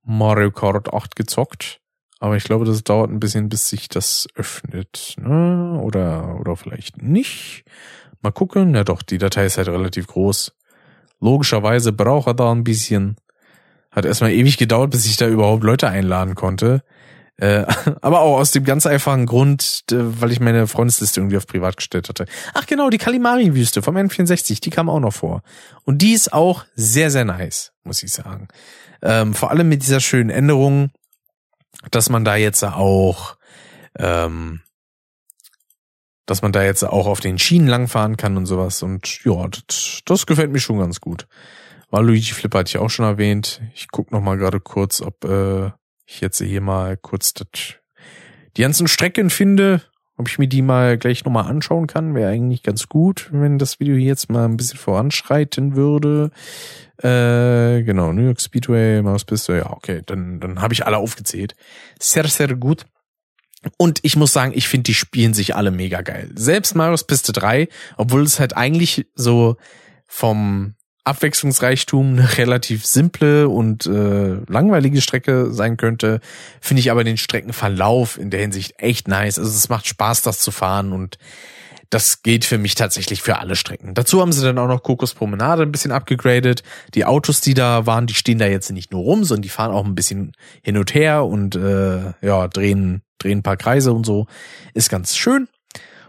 Mario Kart 8 gezockt. Aber ich glaube, das dauert ein bisschen, bis sich das öffnet. Ne? Oder, oder vielleicht nicht. Mal gucken. Ja doch, die Datei ist halt relativ groß. Logischerweise braucht er da ein bisschen. Hat erstmal ewig gedauert, bis ich da überhaupt Leute einladen konnte. Äh, aber auch aus dem ganz einfachen Grund, weil ich meine Freundesliste irgendwie auf privat gestellt hatte. Ach genau, die Kalimari-Wüste vom N64, die kam auch noch vor. Und die ist auch sehr, sehr nice, muss ich sagen. Ähm, vor allem mit dieser schönen Änderung, dass man da jetzt auch, ähm, dass man da jetzt auch auf den Schienen langfahren kann und sowas. Und ja, das, das gefällt mir schon ganz gut. Luigi Flipper hatte ich auch schon erwähnt. Ich guck noch mal gerade kurz, ob äh, ich jetzt hier mal kurz das, die ganzen Strecken finde, ob ich mir die mal gleich noch mal anschauen kann. Wäre eigentlich ganz gut, wenn das Video hier jetzt mal ein bisschen voranschreiten würde. Äh, genau, New York Speedway, Maus Piste, ja, okay, dann, dann habe ich alle aufgezählt. Sehr, sehr gut. Und ich muss sagen, ich finde, die spielen sich alle mega geil. Selbst Marius Piste 3, obwohl es halt eigentlich so vom Abwechslungsreichtum eine relativ simple und äh, langweilige Strecke sein könnte, finde ich aber den Streckenverlauf in der Hinsicht echt nice. Also es macht Spaß, das zu fahren und das geht für mich tatsächlich für alle Strecken. Dazu haben sie dann auch noch Kokos Promenade ein bisschen abgegradet. Die Autos, die da waren, die stehen da jetzt nicht nur rum, sondern die fahren auch ein bisschen hin und her und äh, ja, drehen, drehen ein paar Kreise und so. Ist ganz schön.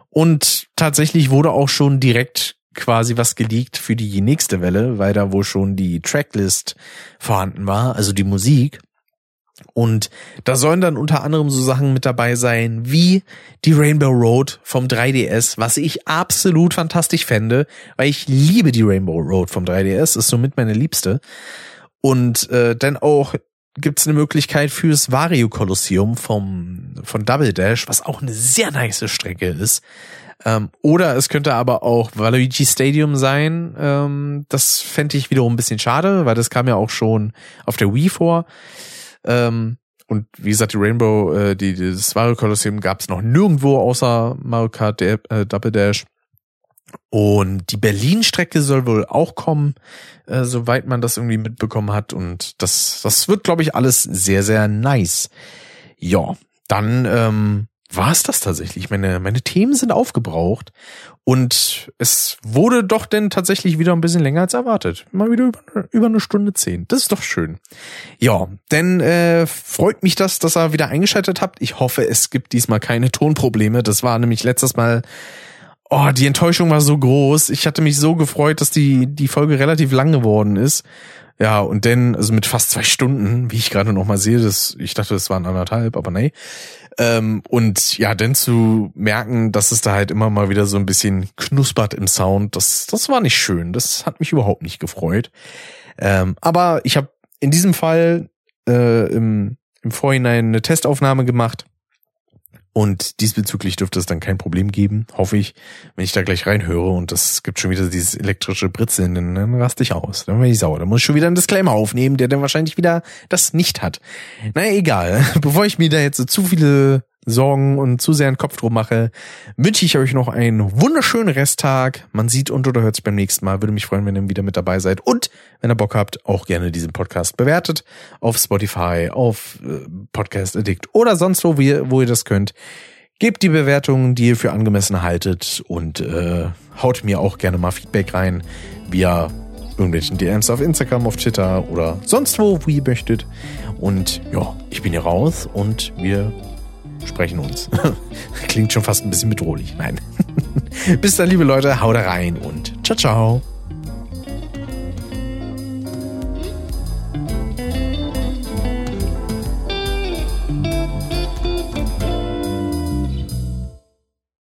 Und tatsächlich wurde auch schon direkt quasi was geleakt für die nächste Welle, weil da wohl schon die Tracklist vorhanden war, also die Musik. Und da sollen dann unter anderem so Sachen mit dabei sein wie die Rainbow Road vom 3DS, was ich absolut fantastisch fände, weil ich liebe die Rainbow Road vom 3DS, ist somit meine liebste. Und äh, dann auch gibt's eine Möglichkeit fürs Vario Kolosseum vom von Double Dash, was auch eine sehr nice Strecke ist. Ähm, oder es könnte aber auch Waluigi Stadium sein. Ähm, das fände ich wiederum ein bisschen schade, weil das kam ja auch schon auf der Wii vor. Ähm, und wie gesagt, die Rainbow, äh, die, das Mario Colosseum gab es noch nirgendwo außer Mario Kart äh, Double Dash. Und die Berlin-Strecke soll wohl auch kommen, äh, soweit man das irgendwie mitbekommen hat. Und das, das wird, glaube ich, alles sehr, sehr nice. Ja, dann ähm, war es das tatsächlich. Meine, meine Themen sind aufgebraucht und es wurde doch denn tatsächlich wieder ein bisschen länger als erwartet. Mal wieder über, über eine Stunde zehn. Das ist doch schön. Ja, denn äh, freut mich das, dass ihr wieder eingeschaltet habt. Ich hoffe, es gibt diesmal keine Tonprobleme. Das war nämlich letztes Mal Oh, die Enttäuschung war so groß. Ich hatte mich so gefreut, dass die, die Folge relativ lang geworden ist. Ja, und dann, also mit fast zwei Stunden, wie ich gerade noch mal sehe, das, ich dachte, das waren anderthalb, aber nee. Ähm, und ja, dann zu merken, dass es da halt immer mal wieder so ein bisschen knuspert im Sound, das, das war nicht schön. Das hat mich überhaupt nicht gefreut. Ähm, aber ich habe in diesem Fall äh, im, im Vorhinein eine Testaufnahme gemacht und diesbezüglich dürfte es dann kein Problem geben, hoffe ich, wenn ich da gleich reinhöre und das gibt schon wieder dieses elektrische Britzeln, dann raste ich aus. Dann bin ich sauer. Dann muss ich schon wieder einen Disclaimer aufnehmen, der dann wahrscheinlich wieder das nicht hat. Naja, egal. Bevor ich mir da jetzt so zu viele Sorgen und zu sehr einen Kopf drum mache, wünsche ich euch noch einen wunderschönen Resttag. Man sieht und oder hört sich beim nächsten Mal. Würde mich freuen, wenn ihr wieder mit dabei seid. Und wenn ihr Bock habt, auch gerne diesen Podcast bewertet. Auf Spotify, auf äh, Podcast Addict oder sonst wo, wo ihr das könnt. Gebt die Bewertungen, die ihr für angemessen haltet und äh, haut mir auch gerne mal Feedback rein via irgendwelchen DMs auf Instagram, auf Twitter oder sonst wo, wo ihr möchtet. Und ja, ich bin hier raus und wir sprechen uns. Klingt schon fast ein bisschen bedrohlich. Nein. Bis dann, liebe Leute, haut rein und ciao, ciao.